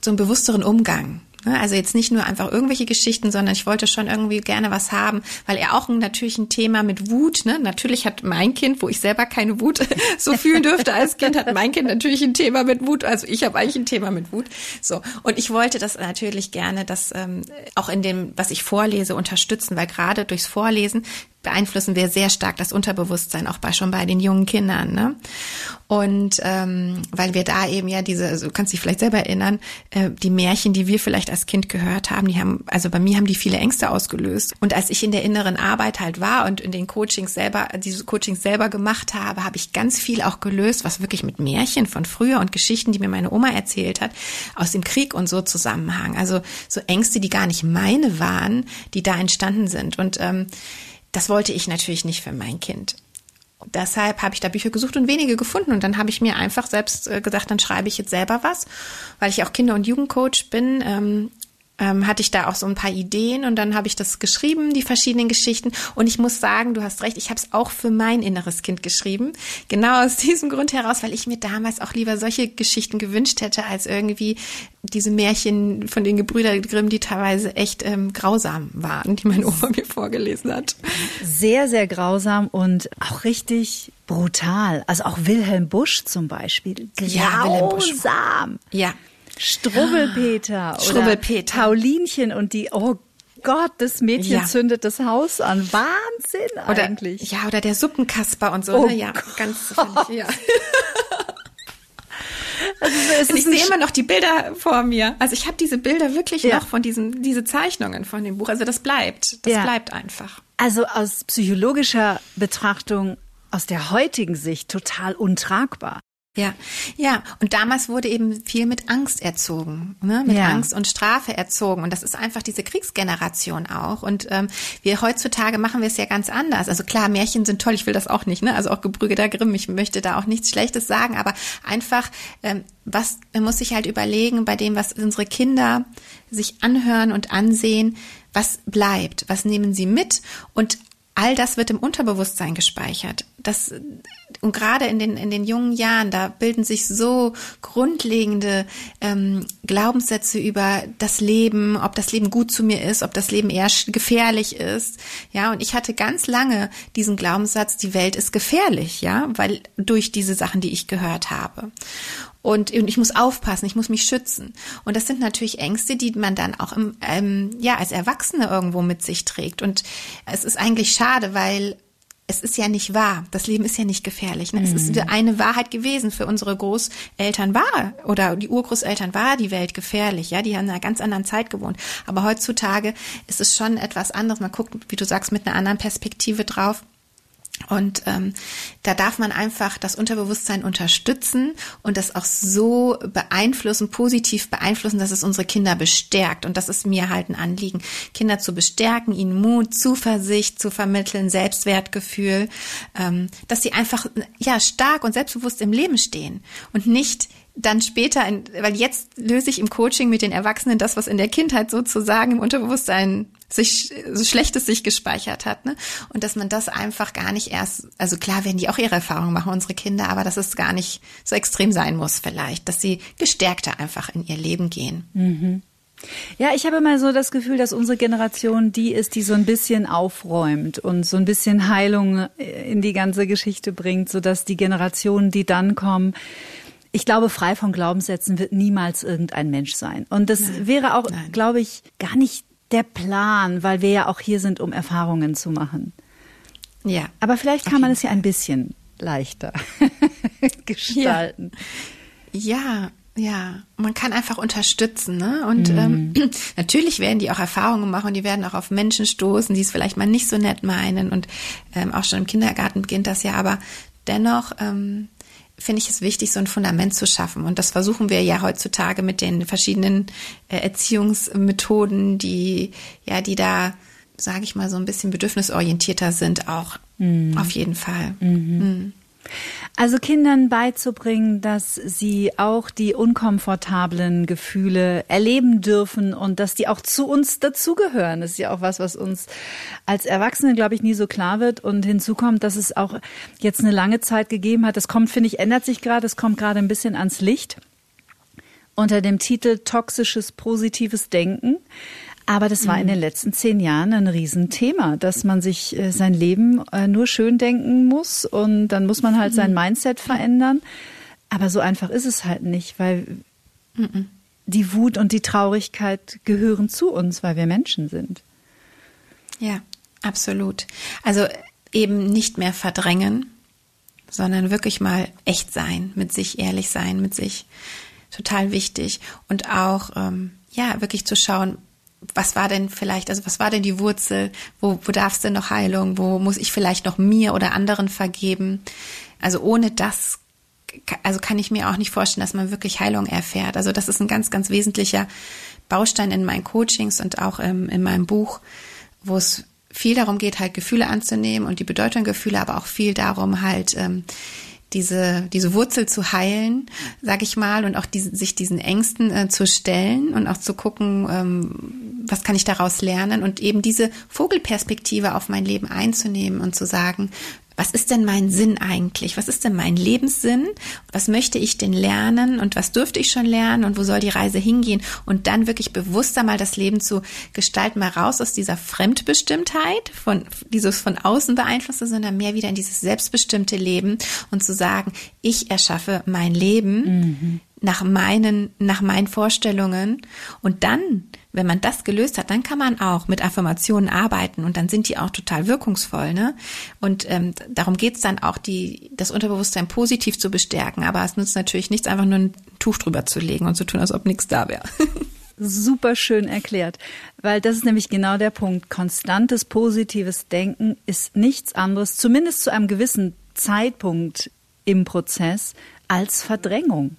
so einen bewussteren Umgang? Also jetzt nicht nur einfach irgendwelche Geschichten, sondern ich wollte schon irgendwie gerne was haben, weil er auch natürlich ein Thema mit Wut, ne? Natürlich hat mein Kind, wo ich selber keine Wut so fühlen dürfte als Kind, hat mein Kind natürlich ein Thema mit Wut. Also ich habe eigentlich ein Thema mit Wut. So. Und ich wollte das natürlich gerne, das ähm, auch in dem, was ich vorlese, unterstützen, weil gerade durchs Vorlesen beeinflussen wir sehr stark das Unterbewusstsein, auch bei schon bei den jungen Kindern. Ne? Und ähm, weil wir da eben ja diese, also du kannst dich vielleicht selber erinnern, äh, die Märchen, die wir vielleicht als Kind gehört haben, die haben, also bei mir haben die viele Ängste ausgelöst. Und als ich in der inneren Arbeit halt war und in den Coachings selber, diese Coachings selber gemacht habe, habe ich ganz viel auch gelöst, was wirklich mit Märchen von früher und Geschichten, die mir meine Oma erzählt hat, aus dem Krieg und so Zusammenhang. Also so Ängste, die gar nicht meine waren, die da entstanden sind. Und ähm, das wollte ich natürlich nicht für mein Kind. Deshalb habe ich da Bücher gesucht und wenige gefunden. Und dann habe ich mir einfach selbst äh, gesagt, dann schreibe ich jetzt selber was, weil ich auch Kinder- und Jugendcoach bin. Ähm, hatte ich da auch so ein paar Ideen und dann habe ich das geschrieben, die verschiedenen Geschichten. Und ich muss sagen, du hast recht, ich habe es auch für mein inneres Kind geschrieben. Genau aus diesem Grund heraus, weil ich mir damals auch lieber solche Geschichten gewünscht hätte, als irgendwie diese Märchen von den Gebrüder Grimm, die teilweise echt ähm, grausam waren, die meine Oma mir vorgelesen hat. Sehr, sehr grausam und auch richtig brutal. Also auch Wilhelm Busch zum Beispiel. Grausam. Ja, Wilhelm Busch. Ja. Strubbelpeter oder Strubbelpeter. Paulinchen und die, oh Gott, das Mädchen ja. zündet das Haus an. Wahnsinn oder, eigentlich. Ja, oder der Suppenkasper und so. Oh ne? Ja, Gott. ganz völlig, ja. Also ich sehe immer noch die Bilder vor mir. Also ich habe diese Bilder wirklich ja. noch von diesen diese Zeichnungen von dem Buch. Also das bleibt, das ja. bleibt einfach. Also aus psychologischer Betrachtung, aus der heutigen Sicht total untragbar. Ja, ja. Und damals wurde eben viel mit Angst erzogen, ne? mit ja. Angst und Strafe erzogen. Und das ist einfach diese Kriegsgeneration auch. Und ähm, wir heutzutage machen wir es ja ganz anders. Also klar, Märchen sind toll. Ich will das auch nicht. Ne? Also auch Gebrüder Grimm. Ich möchte da auch nichts Schlechtes sagen. Aber einfach, ähm, was man muss sich halt überlegen bei dem, was unsere Kinder sich anhören und ansehen. Was bleibt? Was nehmen sie mit? Und all das wird im Unterbewusstsein gespeichert. Das, und gerade in den, in den jungen Jahren, da bilden sich so grundlegende ähm, Glaubenssätze über das Leben, ob das Leben gut zu mir ist, ob das Leben eher gefährlich ist. Ja, und ich hatte ganz lange diesen Glaubenssatz, die Welt ist gefährlich, ja, weil durch diese Sachen, die ich gehört habe. Und, und ich muss aufpassen, ich muss mich schützen. Und das sind natürlich Ängste, die man dann auch im, ähm, ja, als Erwachsene irgendwo mit sich trägt. Und es ist eigentlich schade, weil es ist ja nicht wahr. Das Leben ist ja nicht gefährlich. Ne? Es ist mhm. eine Wahrheit gewesen. Für unsere Großeltern war oder die Urgroßeltern war die Welt gefährlich. Ja, die haben in einer ganz anderen Zeit gewohnt. Aber heutzutage ist es schon etwas anderes. Man guckt, wie du sagst, mit einer anderen Perspektive drauf. Und ähm, da darf man einfach das Unterbewusstsein unterstützen und das auch so beeinflussen, positiv beeinflussen, dass es unsere Kinder bestärkt. Und das ist mir halt ein Anliegen, Kinder zu bestärken, ihnen Mut, Zuversicht zu vermitteln, Selbstwertgefühl, ähm, dass sie einfach ja stark und selbstbewusst im Leben stehen und nicht dann später, weil jetzt löse ich im Coaching mit den Erwachsenen das, was in der Kindheit sozusagen im Unterbewusstsein sich so schlechtes sich gespeichert hat, ne? Und dass man das einfach gar nicht erst, also klar werden die auch ihre Erfahrungen machen, unsere Kinder, aber dass es gar nicht so extrem sein muss vielleicht, dass sie gestärkter einfach in ihr Leben gehen. Mhm. Ja, ich habe immer so das Gefühl, dass unsere Generation die ist, die so ein bisschen aufräumt und so ein bisschen Heilung in die ganze Geschichte bringt, so dass die Generationen, die dann kommen, ich glaube, frei von Glaubenssätzen wird niemals irgendein Mensch sein. Und das Nein. wäre auch, Nein. glaube ich, gar nicht der Plan, weil wir ja auch hier sind, um Erfahrungen zu machen. Ja. Aber vielleicht kann man es ja ein bisschen leichter gestalten. Ja. ja. Ja, man kann einfach unterstützen, ne? Und mm. ähm, natürlich werden die auch Erfahrungen machen und die werden auch auf Menschen stoßen, die es vielleicht mal nicht so nett meinen. Und ähm, auch schon im Kindergarten beginnt das ja, aber dennoch ähm, finde ich es wichtig, so ein Fundament zu schaffen. Und das versuchen wir ja heutzutage mit den verschiedenen äh, Erziehungsmethoden, die, ja, die da, sage ich mal, so ein bisschen bedürfnisorientierter sind, auch mhm. auf jeden Fall. Mhm. Mhm. Also Kindern beizubringen, dass sie auch die unkomfortablen Gefühle erleben dürfen und dass die auch zu uns dazugehören. Das ist ja auch was, was uns als Erwachsene, glaube ich, nie so klar wird. Und hinzu kommt, dass es auch jetzt eine lange Zeit gegeben hat. Das kommt, finde ich, ändert sich gerade. Es kommt gerade ein bisschen ans Licht unter dem Titel Toxisches positives Denken. Aber das war in mhm. den letzten zehn Jahren ein Riesenthema, dass man sich äh, sein Leben äh, nur schön denken muss und dann muss man halt sein mhm. Mindset verändern. Aber so einfach ist es halt nicht, weil mhm. die Wut und die Traurigkeit gehören zu uns, weil wir Menschen sind. Ja, absolut. Also eben nicht mehr verdrängen, sondern wirklich mal echt sein, mit sich ehrlich sein, mit sich total wichtig und auch ähm, ja wirklich zu schauen, was war denn vielleicht, also was war denn die Wurzel? Wo, wo darf es denn noch Heilung? Wo muss ich vielleicht noch mir oder anderen vergeben? Also ohne das, also kann ich mir auch nicht vorstellen, dass man wirklich Heilung erfährt. Also das ist ein ganz, ganz wesentlicher Baustein in meinen Coachings und auch im, in meinem Buch, wo es viel darum geht, halt Gefühle anzunehmen und die Bedeutung Gefühle, aber auch viel darum, halt ähm, diese, diese Wurzel zu heilen, sag ich mal, und auch diese, sich diesen Ängsten äh, zu stellen und auch zu gucken, ähm, was kann ich daraus lernen und eben diese Vogelperspektive auf mein Leben einzunehmen und zu sagen, was ist denn mein Sinn eigentlich? Was ist denn mein Lebenssinn? Was möchte ich denn lernen und was dürfte ich schon lernen und wo soll die Reise hingehen? Und dann wirklich bewusster mal das Leben zu gestalten, mal raus aus dieser Fremdbestimmtheit, von dieses von außen beeinflusste, sondern mehr wieder in dieses selbstbestimmte Leben und zu sagen, ich erschaffe mein Leben. Mhm nach meinen, nach meinen Vorstellungen. Und dann, wenn man das gelöst hat, dann kann man auch mit Affirmationen arbeiten und dann sind die auch total wirkungsvoll. Ne? Und ähm, darum geht's dann auch, die, das Unterbewusstsein positiv zu bestärken. Aber es nützt natürlich nichts, einfach nur ein Tuch drüber zu legen und zu tun, als ob nichts da wäre. Super schön erklärt, weil das ist nämlich genau der Punkt. Konstantes positives Denken ist nichts anderes, zumindest zu einem gewissen Zeitpunkt im Prozess, als Verdrängung.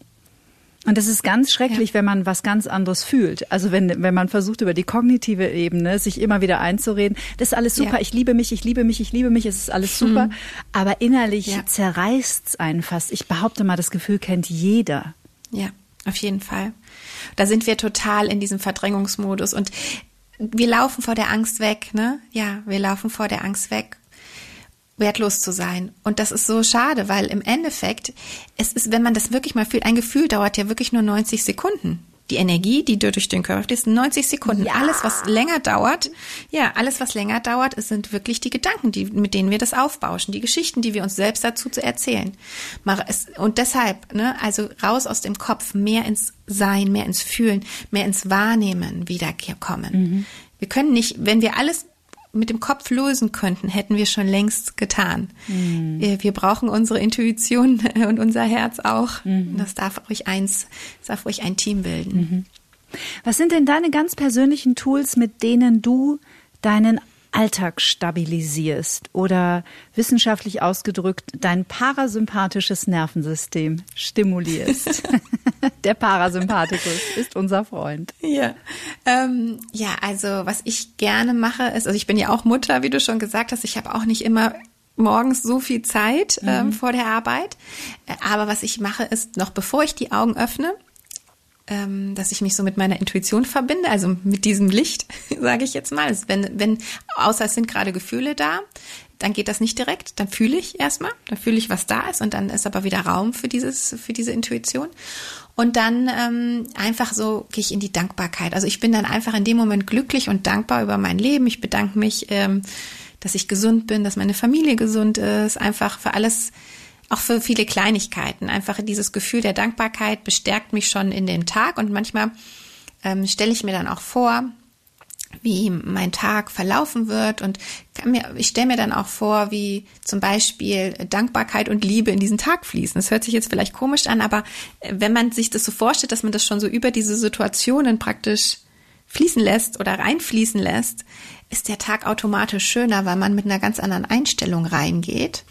Und das ist ganz schrecklich, ja. wenn man was ganz anderes fühlt. Also wenn, wenn man versucht, über die kognitive Ebene sich immer wieder einzureden, das ist alles super, ja. ich liebe mich, ich liebe mich, ich liebe mich, es ist alles super. Mhm. Aber innerlich ja. zerreißt es einen fast. Ich behaupte mal, das Gefühl kennt jeder. Ja, auf jeden Fall. Da sind wir total in diesem Verdrängungsmodus und wir laufen vor der Angst weg, ne? Ja, wir laufen vor der Angst weg wertlos zu sein. Und das ist so schade, weil im Endeffekt, es ist, wenn man das wirklich mal fühlt, ein Gefühl dauert ja wirklich nur 90 Sekunden. Die Energie, die durch den Körper fließt, 90 Sekunden. Ja. Alles, was länger dauert, ja, alles, was länger dauert, es sind wirklich die Gedanken, die, mit denen wir das aufbauschen, die Geschichten, die wir uns selbst dazu zu erzählen. Und deshalb, ne, also raus aus dem Kopf, mehr ins Sein, mehr ins Fühlen, mehr ins Wahrnehmen wiederkommen. Mhm. Wir können nicht, wenn wir alles mit dem Kopf lösen könnten, hätten wir schon längst getan. Mhm. Wir brauchen unsere Intuition und unser Herz auch. Mhm. Das darf ruhig eins, das darf ruhig ein Team bilden. Mhm. Was sind denn deine ganz persönlichen Tools, mit denen du deinen Alltag stabilisierst oder wissenschaftlich ausgedrückt dein parasympathisches Nervensystem stimulierst. Der Parasympathikus ist unser Freund. Ja, ähm, ja, also was ich gerne mache ist, also ich bin ja auch Mutter, wie du schon gesagt hast, ich habe auch nicht immer morgens so viel Zeit ähm, mhm. vor der Arbeit. Äh, aber was ich mache, ist noch bevor ich die Augen öffne, ähm, dass ich mich so mit meiner Intuition verbinde, also mit diesem Licht, sage ich jetzt mal. Wenn, wenn, außer es sind gerade Gefühle da, dann geht das nicht direkt, dann fühle ich erstmal, dann fühle ich, was da ist und dann ist aber wieder Raum für dieses, für diese Intuition. Und dann ähm, einfach so gehe ich in die Dankbarkeit. Also ich bin dann einfach in dem Moment glücklich und dankbar über mein Leben. Ich bedanke mich, ähm, dass ich gesund bin, dass meine Familie gesund ist, einfach für alles, auch für viele Kleinigkeiten. Einfach dieses Gefühl der Dankbarkeit bestärkt mich schon in dem Tag und manchmal ähm, stelle ich mir dann auch vor, wie mein Tag verlaufen wird und mir, ich stelle mir dann auch vor, wie zum Beispiel Dankbarkeit und Liebe in diesen Tag fließen. Das hört sich jetzt vielleicht komisch an, aber äh, wenn man sich das so vorstellt, dass man das schon so über diese Situationen praktisch fließen lässt oder reinfließen lässt, ist der Tag automatisch schöner, weil man mit einer ganz anderen Einstellung reingeht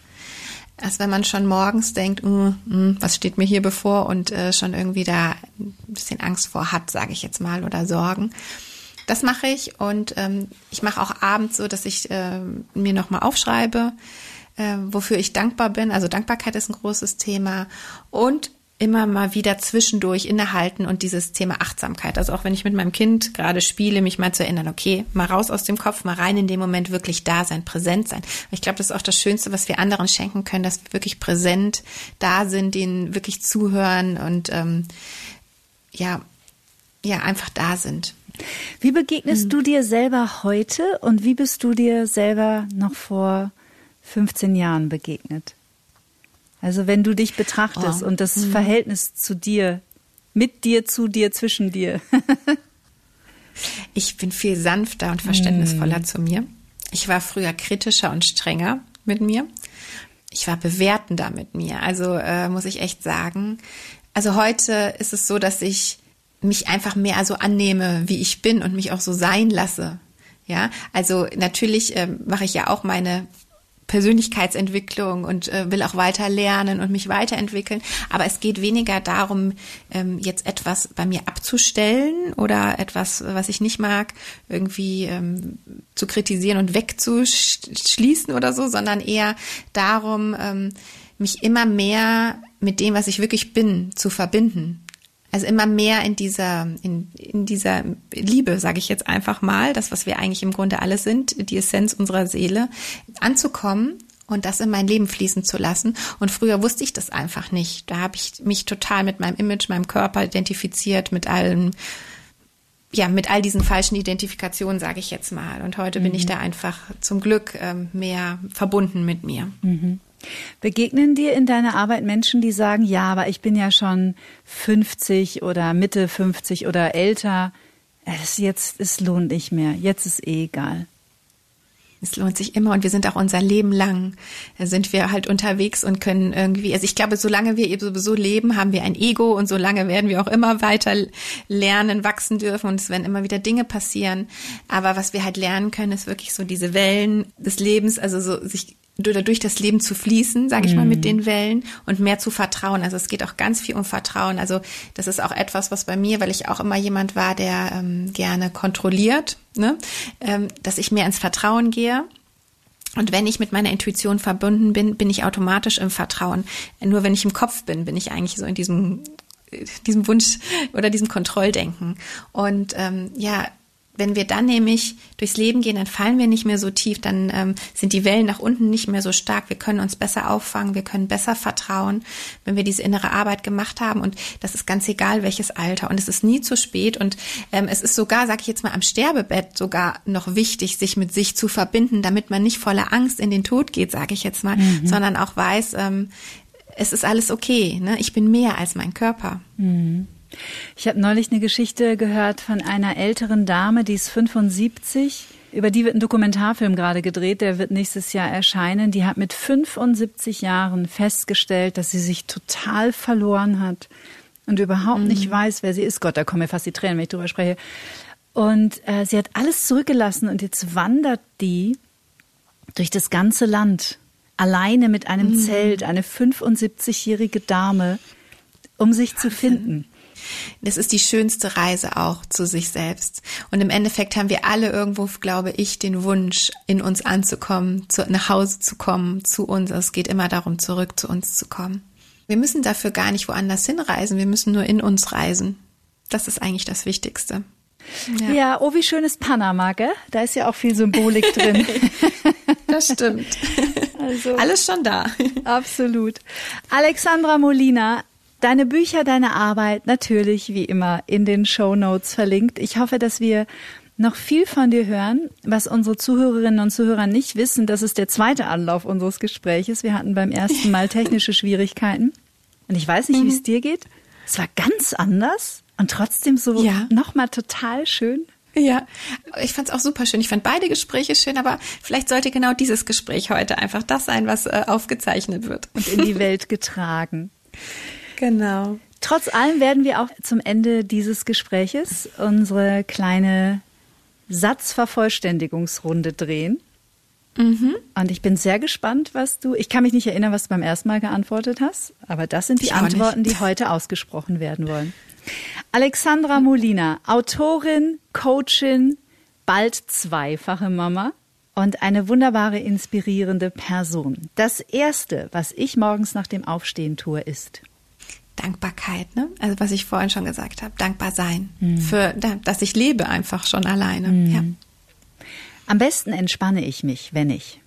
als wenn man schon morgens denkt, mm, mm, was steht mir hier bevor und äh, schon irgendwie da ein bisschen Angst vor hat, sage ich jetzt mal, oder Sorgen. Das mache ich und ähm, ich mache auch abends so, dass ich äh, mir nochmal aufschreibe, äh, wofür ich dankbar bin. Also Dankbarkeit ist ein großes Thema und immer mal wieder zwischendurch innehalten und dieses Thema Achtsamkeit. Also auch wenn ich mit meinem Kind gerade spiele, mich mal zu erinnern, okay, mal raus aus dem Kopf, mal rein in dem Moment wirklich da sein, präsent sein. Ich glaube, das ist auch das Schönste, was wir anderen schenken können, dass wir wirklich präsent da sind, denen wirklich zuhören und ähm, ja, ja, einfach da sind. Wie begegnest hm. du dir selber heute und wie bist du dir selber noch vor 15 Jahren begegnet? Also wenn du dich betrachtest oh. und das mhm. Verhältnis zu dir, mit dir, zu dir, zwischen dir. ich bin viel sanfter und verständnisvoller mhm. zu mir. Ich war früher kritischer und strenger mit mir. Ich war bewertender mit mir. Also äh, muss ich echt sagen. Also heute ist es so, dass ich mich einfach mehr so annehme, wie ich bin und mich auch so sein lasse. Ja, also natürlich äh, mache ich ja auch meine Persönlichkeitsentwicklung und äh, will auch weiter lernen und mich weiterentwickeln. Aber es geht weniger darum, ähm, jetzt etwas bei mir abzustellen oder etwas, was ich nicht mag, irgendwie ähm, zu kritisieren und wegzuschließen oder so, sondern eher darum, ähm, mich immer mehr mit dem, was ich wirklich bin, zu verbinden. Also immer mehr in dieser, in, in dieser Liebe, sage ich jetzt einfach mal, das, was wir eigentlich im Grunde alle sind, die Essenz unserer Seele, anzukommen und das in mein Leben fließen zu lassen. Und früher wusste ich das einfach nicht. Da habe ich mich total mit meinem Image, meinem Körper identifiziert, mit allem, ja, mit all diesen falschen Identifikationen, sage ich jetzt mal. Und heute mhm. bin ich mhm. da einfach zum Glück ähm, mehr verbunden mit mir. Mhm. Begegnen dir in deiner Arbeit Menschen, die sagen, ja, aber ich bin ja schon 50 oder Mitte 50 oder älter. Es jetzt, es lohnt nicht mehr. Jetzt ist eh egal. Es lohnt sich immer und wir sind auch unser Leben lang, sind wir halt unterwegs und können irgendwie, also ich glaube, solange wir eben sowieso leben, haben wir ein Ego und solange werden wir auch immer weiter lernen, wachsen dürfen und es werden immer wieder Dinge passieren. Aber was wir halt lernen können, ist wirklich so diese Wellen des Lebens, also so sich oder durch das Leben zu fließen, sage ich mal, mit mhm. den Wellen und mehr zu vertrauen. Also es geht auch ganz viel um Vertrauen. Also das ist auch etwas, was bei mir, weil ich auch immer jemand war, der ähm, gerne kontrolliert, ne? ähm, dass ich mehr ins Vertrauen gehe. Und wenn ich mit meiner Intuition verbunden bin, bin ich automatisch im Vertrauen. Nur wenn ich im Kopf bin, bin ich eigentlich so in diesem diesem Wunsch oder diesem Kontrolldenken. Und ähm, ja, wenn wir dann nämlich durchs Leben gehen, dann fallen wir nicht mehr so tief, dann ähm, sind die Wellen nach unten nicht mehr so stark. Wir können uns besser auffangen, wir können besser vertrauen, wenn wir diese innere Arbeit gemacht haben. Und das ist ganz egal, welches Alter. Und es ist nie zu spät. Und ähm, es ist sogar, sag ich jetzt mal, am Sterbebett sogar noch wichtig, sich mit sich zu verbinden, damit man nicht voller Angst in den Tod geht, sage ich jetzt mal, mhm. sondern auch weiß, ähm, es ist alles okay. Ne? Ich bin mehr als mein Körper. Mhm. Ich habe neulich eine Geschichte gehört von einer älteren Dame, die ist 75. Über die wird ein Dokumentarfilm gerade gedreht, der wird nächstes Jahr erscheinen. Die hat mit 75 Jahren festgestellt, dass sie sich total verloren hat und überhaupt mhm. nicht weiß, wer sie ist. Gott, da kommen mir fast die Tränen, wenn ich drüber spreche. Und äh, sie hat alles zurückgelassen und jetzt wandert die durch das ganze Land alleine mit einem mhm. Zelt, eine 75-jährige Dame, um sich zu finden. Das ist die schönste Reise auch zu sich selbst. Und im Endeffekt haben wir alle irgendwo, glaube ich, den Wunsch, in uns anzukommen, zu, nach Hause zu kommen, zu uns. Es geht immer darum, zurück zu uns zu kommen. Wir müssen dafür gar nicht woanders hinreisen. Wir müssen nur in uns reisen. Das ist eigentlich das Wichtigste. Ja, ja oh, wie schön ist Panama, gell? Da ist ja auch viel Symbolik drin. das stimmt. Also, Alles schon da. Absolut. Alexandra Molina, Deine Bücher, deine Arbeit natürlich wie immer in den Show Notes verlinkt. Ich hoffe, dass wir noch viel von dir hören, was unsere Zuhörerinnen und Zuhörer nicht wissen. Das ist der zweite Anlauf unseres Gespräches. Wir hatten beim ersten Mal technische Schwierigkeiten. Und ich weiß nicht, wie es mhm. dir geht. Es war ganz anders und trotzdem so ja. nochmal total schön. Ja, ich fand es auch super schön. Ich fand beide Gespräche schön, aber vielleicht sollte genau dieses Gespräch heute einfach das sein, was äh, aufgezeichnet wird. Und in die Welt getragen. Genau. Trotz allem werden wir auch zum Ende dieses Gespräches unsere kleine Satzvervollständigungsrunde drehen. Mhm. Und ich bin sehr gespannt, was du. Ich kann mich nicht erinnern, was du beim ersten Mal geantwortet hast, aber das sind die Antworten, die heute ausgesprochen werden wollen. Alexandra Molina, Autorin, Coachin, bald zweifache Mama und eine wunderbare, inspirierende Person. Das erste, was ich morgens nach dem Aufstehen tue, ist Dankbarkeit, ne? Also was ich vorhin schon gesagt habe, dankbar sein mhm. für, dass ich lebe einfach schon alleine. Mhm. Ja. Am besten entspanne ich mich, wenn ich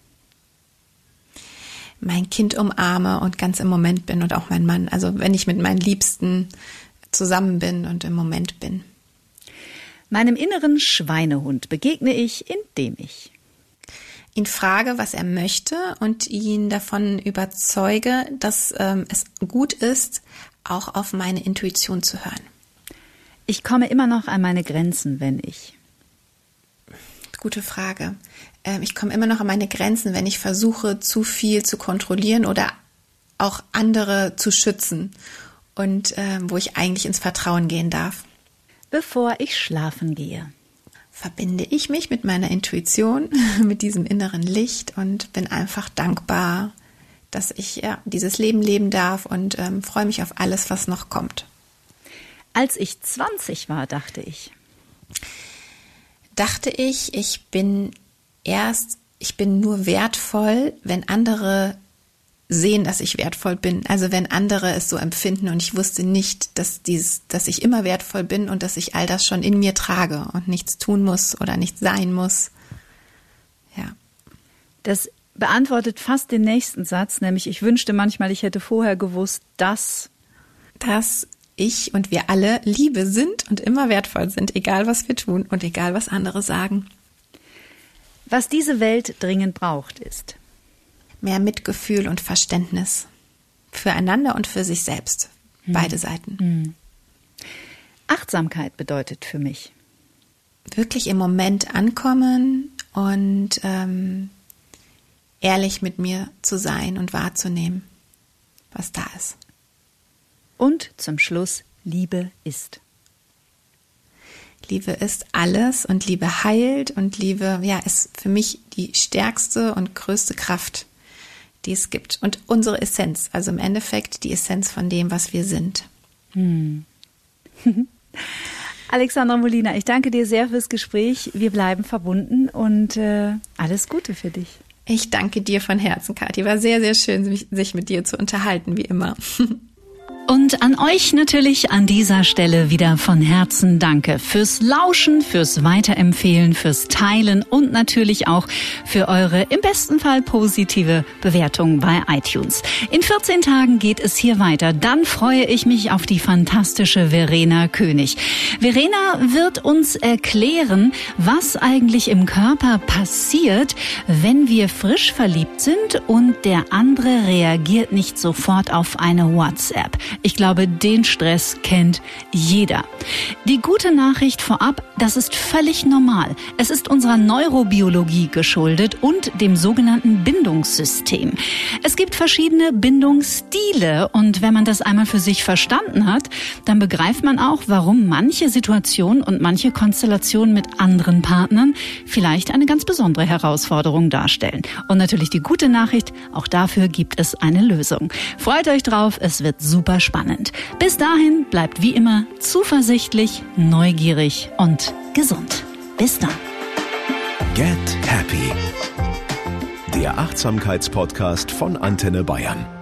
mein Kind umarme und ganz im Moment bin und auch mein Mann. Also wenn ich mit meinen Liebsten zusammen bin und im Moment bin. Meinem inneren Schweinehund begegne ich, indem ich ihn frage, was er möchte und ihn davon überzeuge, dass ähm, es gut ist, auch auf meine Intuition zu hören. Ich komme immer noch an meine Grenzen, wenn ich. Gute Frage. Ähm, ich komme immer noch an meine Grenzen, wenn ich versuche, zu viel zu kontrollieren oder auch andere zu schützen und äh, wo ich eigentlich ins Vertrauen gehen darf. Bevor ich schlafen gehe, verbinde ich mich mit meiner Intuition, mit diesem inneren Licht und bin einfach dankbar, dass ich ja, dieses Leben leben darf und ähm, freue mich auf alles, was noch kommt. Als ich 20 war, dachte ich. Dachte ich, ich bin erst, ich bin nur wertvoll, wenn andere sehen, dass ich wertvoll bin. Also wenn andere es so empfinden und ich wusste nicht, dass dies, dass ich immer wertvoll bin und dass ich all das schon in mir trage und nichts tun muss oder nichts sein muss. Ja. Das beantwortet fast den nächsten Satz, nämlich ich wünschte manchmal, ich hätte vorher gewusst, dass dass ich und wir alle Liebe sind und immer wertvoll sind, egal was wir tun und egal was andere sagen. Was diese Welt dringend braucht, ist mehr Mitgefühl und Verständnis füreinander und für sich selbst. Mhm. Beide Seiten. Mhm. Achtsamkeit bedeutet für mich. Wirklich im Moment ankommen und ähm, ehrlich mit mir zu sein und wahrzunehmen, was da ist. Und zum Schluss, Liebe ist. Liebe ist alles und Liebe heilt und Liebe, ja, ist für mich die stärkste und größte Kraft, die es gibt. Und unsere Essenz, also im Endeffekt die Essenz von dem, was wir sind. Hm. Alexandra Molina, ich danke dir sehr fürs Gespräch. Wir bleiben verbunden und äh, alles Gute für dich. Ich danke dir von Herzen, Kathi. War sehr, sehr schön, sich mit dir zu unterhalten, wie immer. Und an euch natürlich an dieser Stelle wieder von Herzen Danke fürs Lauschen, fürs Weiterempfehlen, fürs Teilen und natürlich auch für eure im besten Fall positive Bewertung bei iTunes. In 14 Tagen geht es hier weiter. Dann freue ich mich auf die fantastische Verena König. Verena wird uns erklären, was eigentlich im Körper passiert, wenn wir frisch verliebt sind und der andere reagiert nicht sofort auf eine WhatsApp. Ich glaube, den Stress kennt jeder. Die gute Nachricht vorab, das ist völlig normal. Es ist unserer Neurobiologie geschuldet und dem sogenannten Bindungssystem. Es gibt verschiedene Bindungsstile und wenn man das einmal für sich verstanden hat, dann begreift man auch, warum manche Situationen und manche Konstellationen mit anderen Partnern vielleicht eine ganz besondere Herausforderung darstellen. Und natürlich die gute Nachricht, auch dafür gibt es eine Lösung. Freut euch drauf, es wird super spannend spannend. Bis dahin bleibt wie immer zuversichtlich, neugierig und gesund. Bis dann. Get Happy. Der Achtsamkeitspodcast von Antenne Bayern.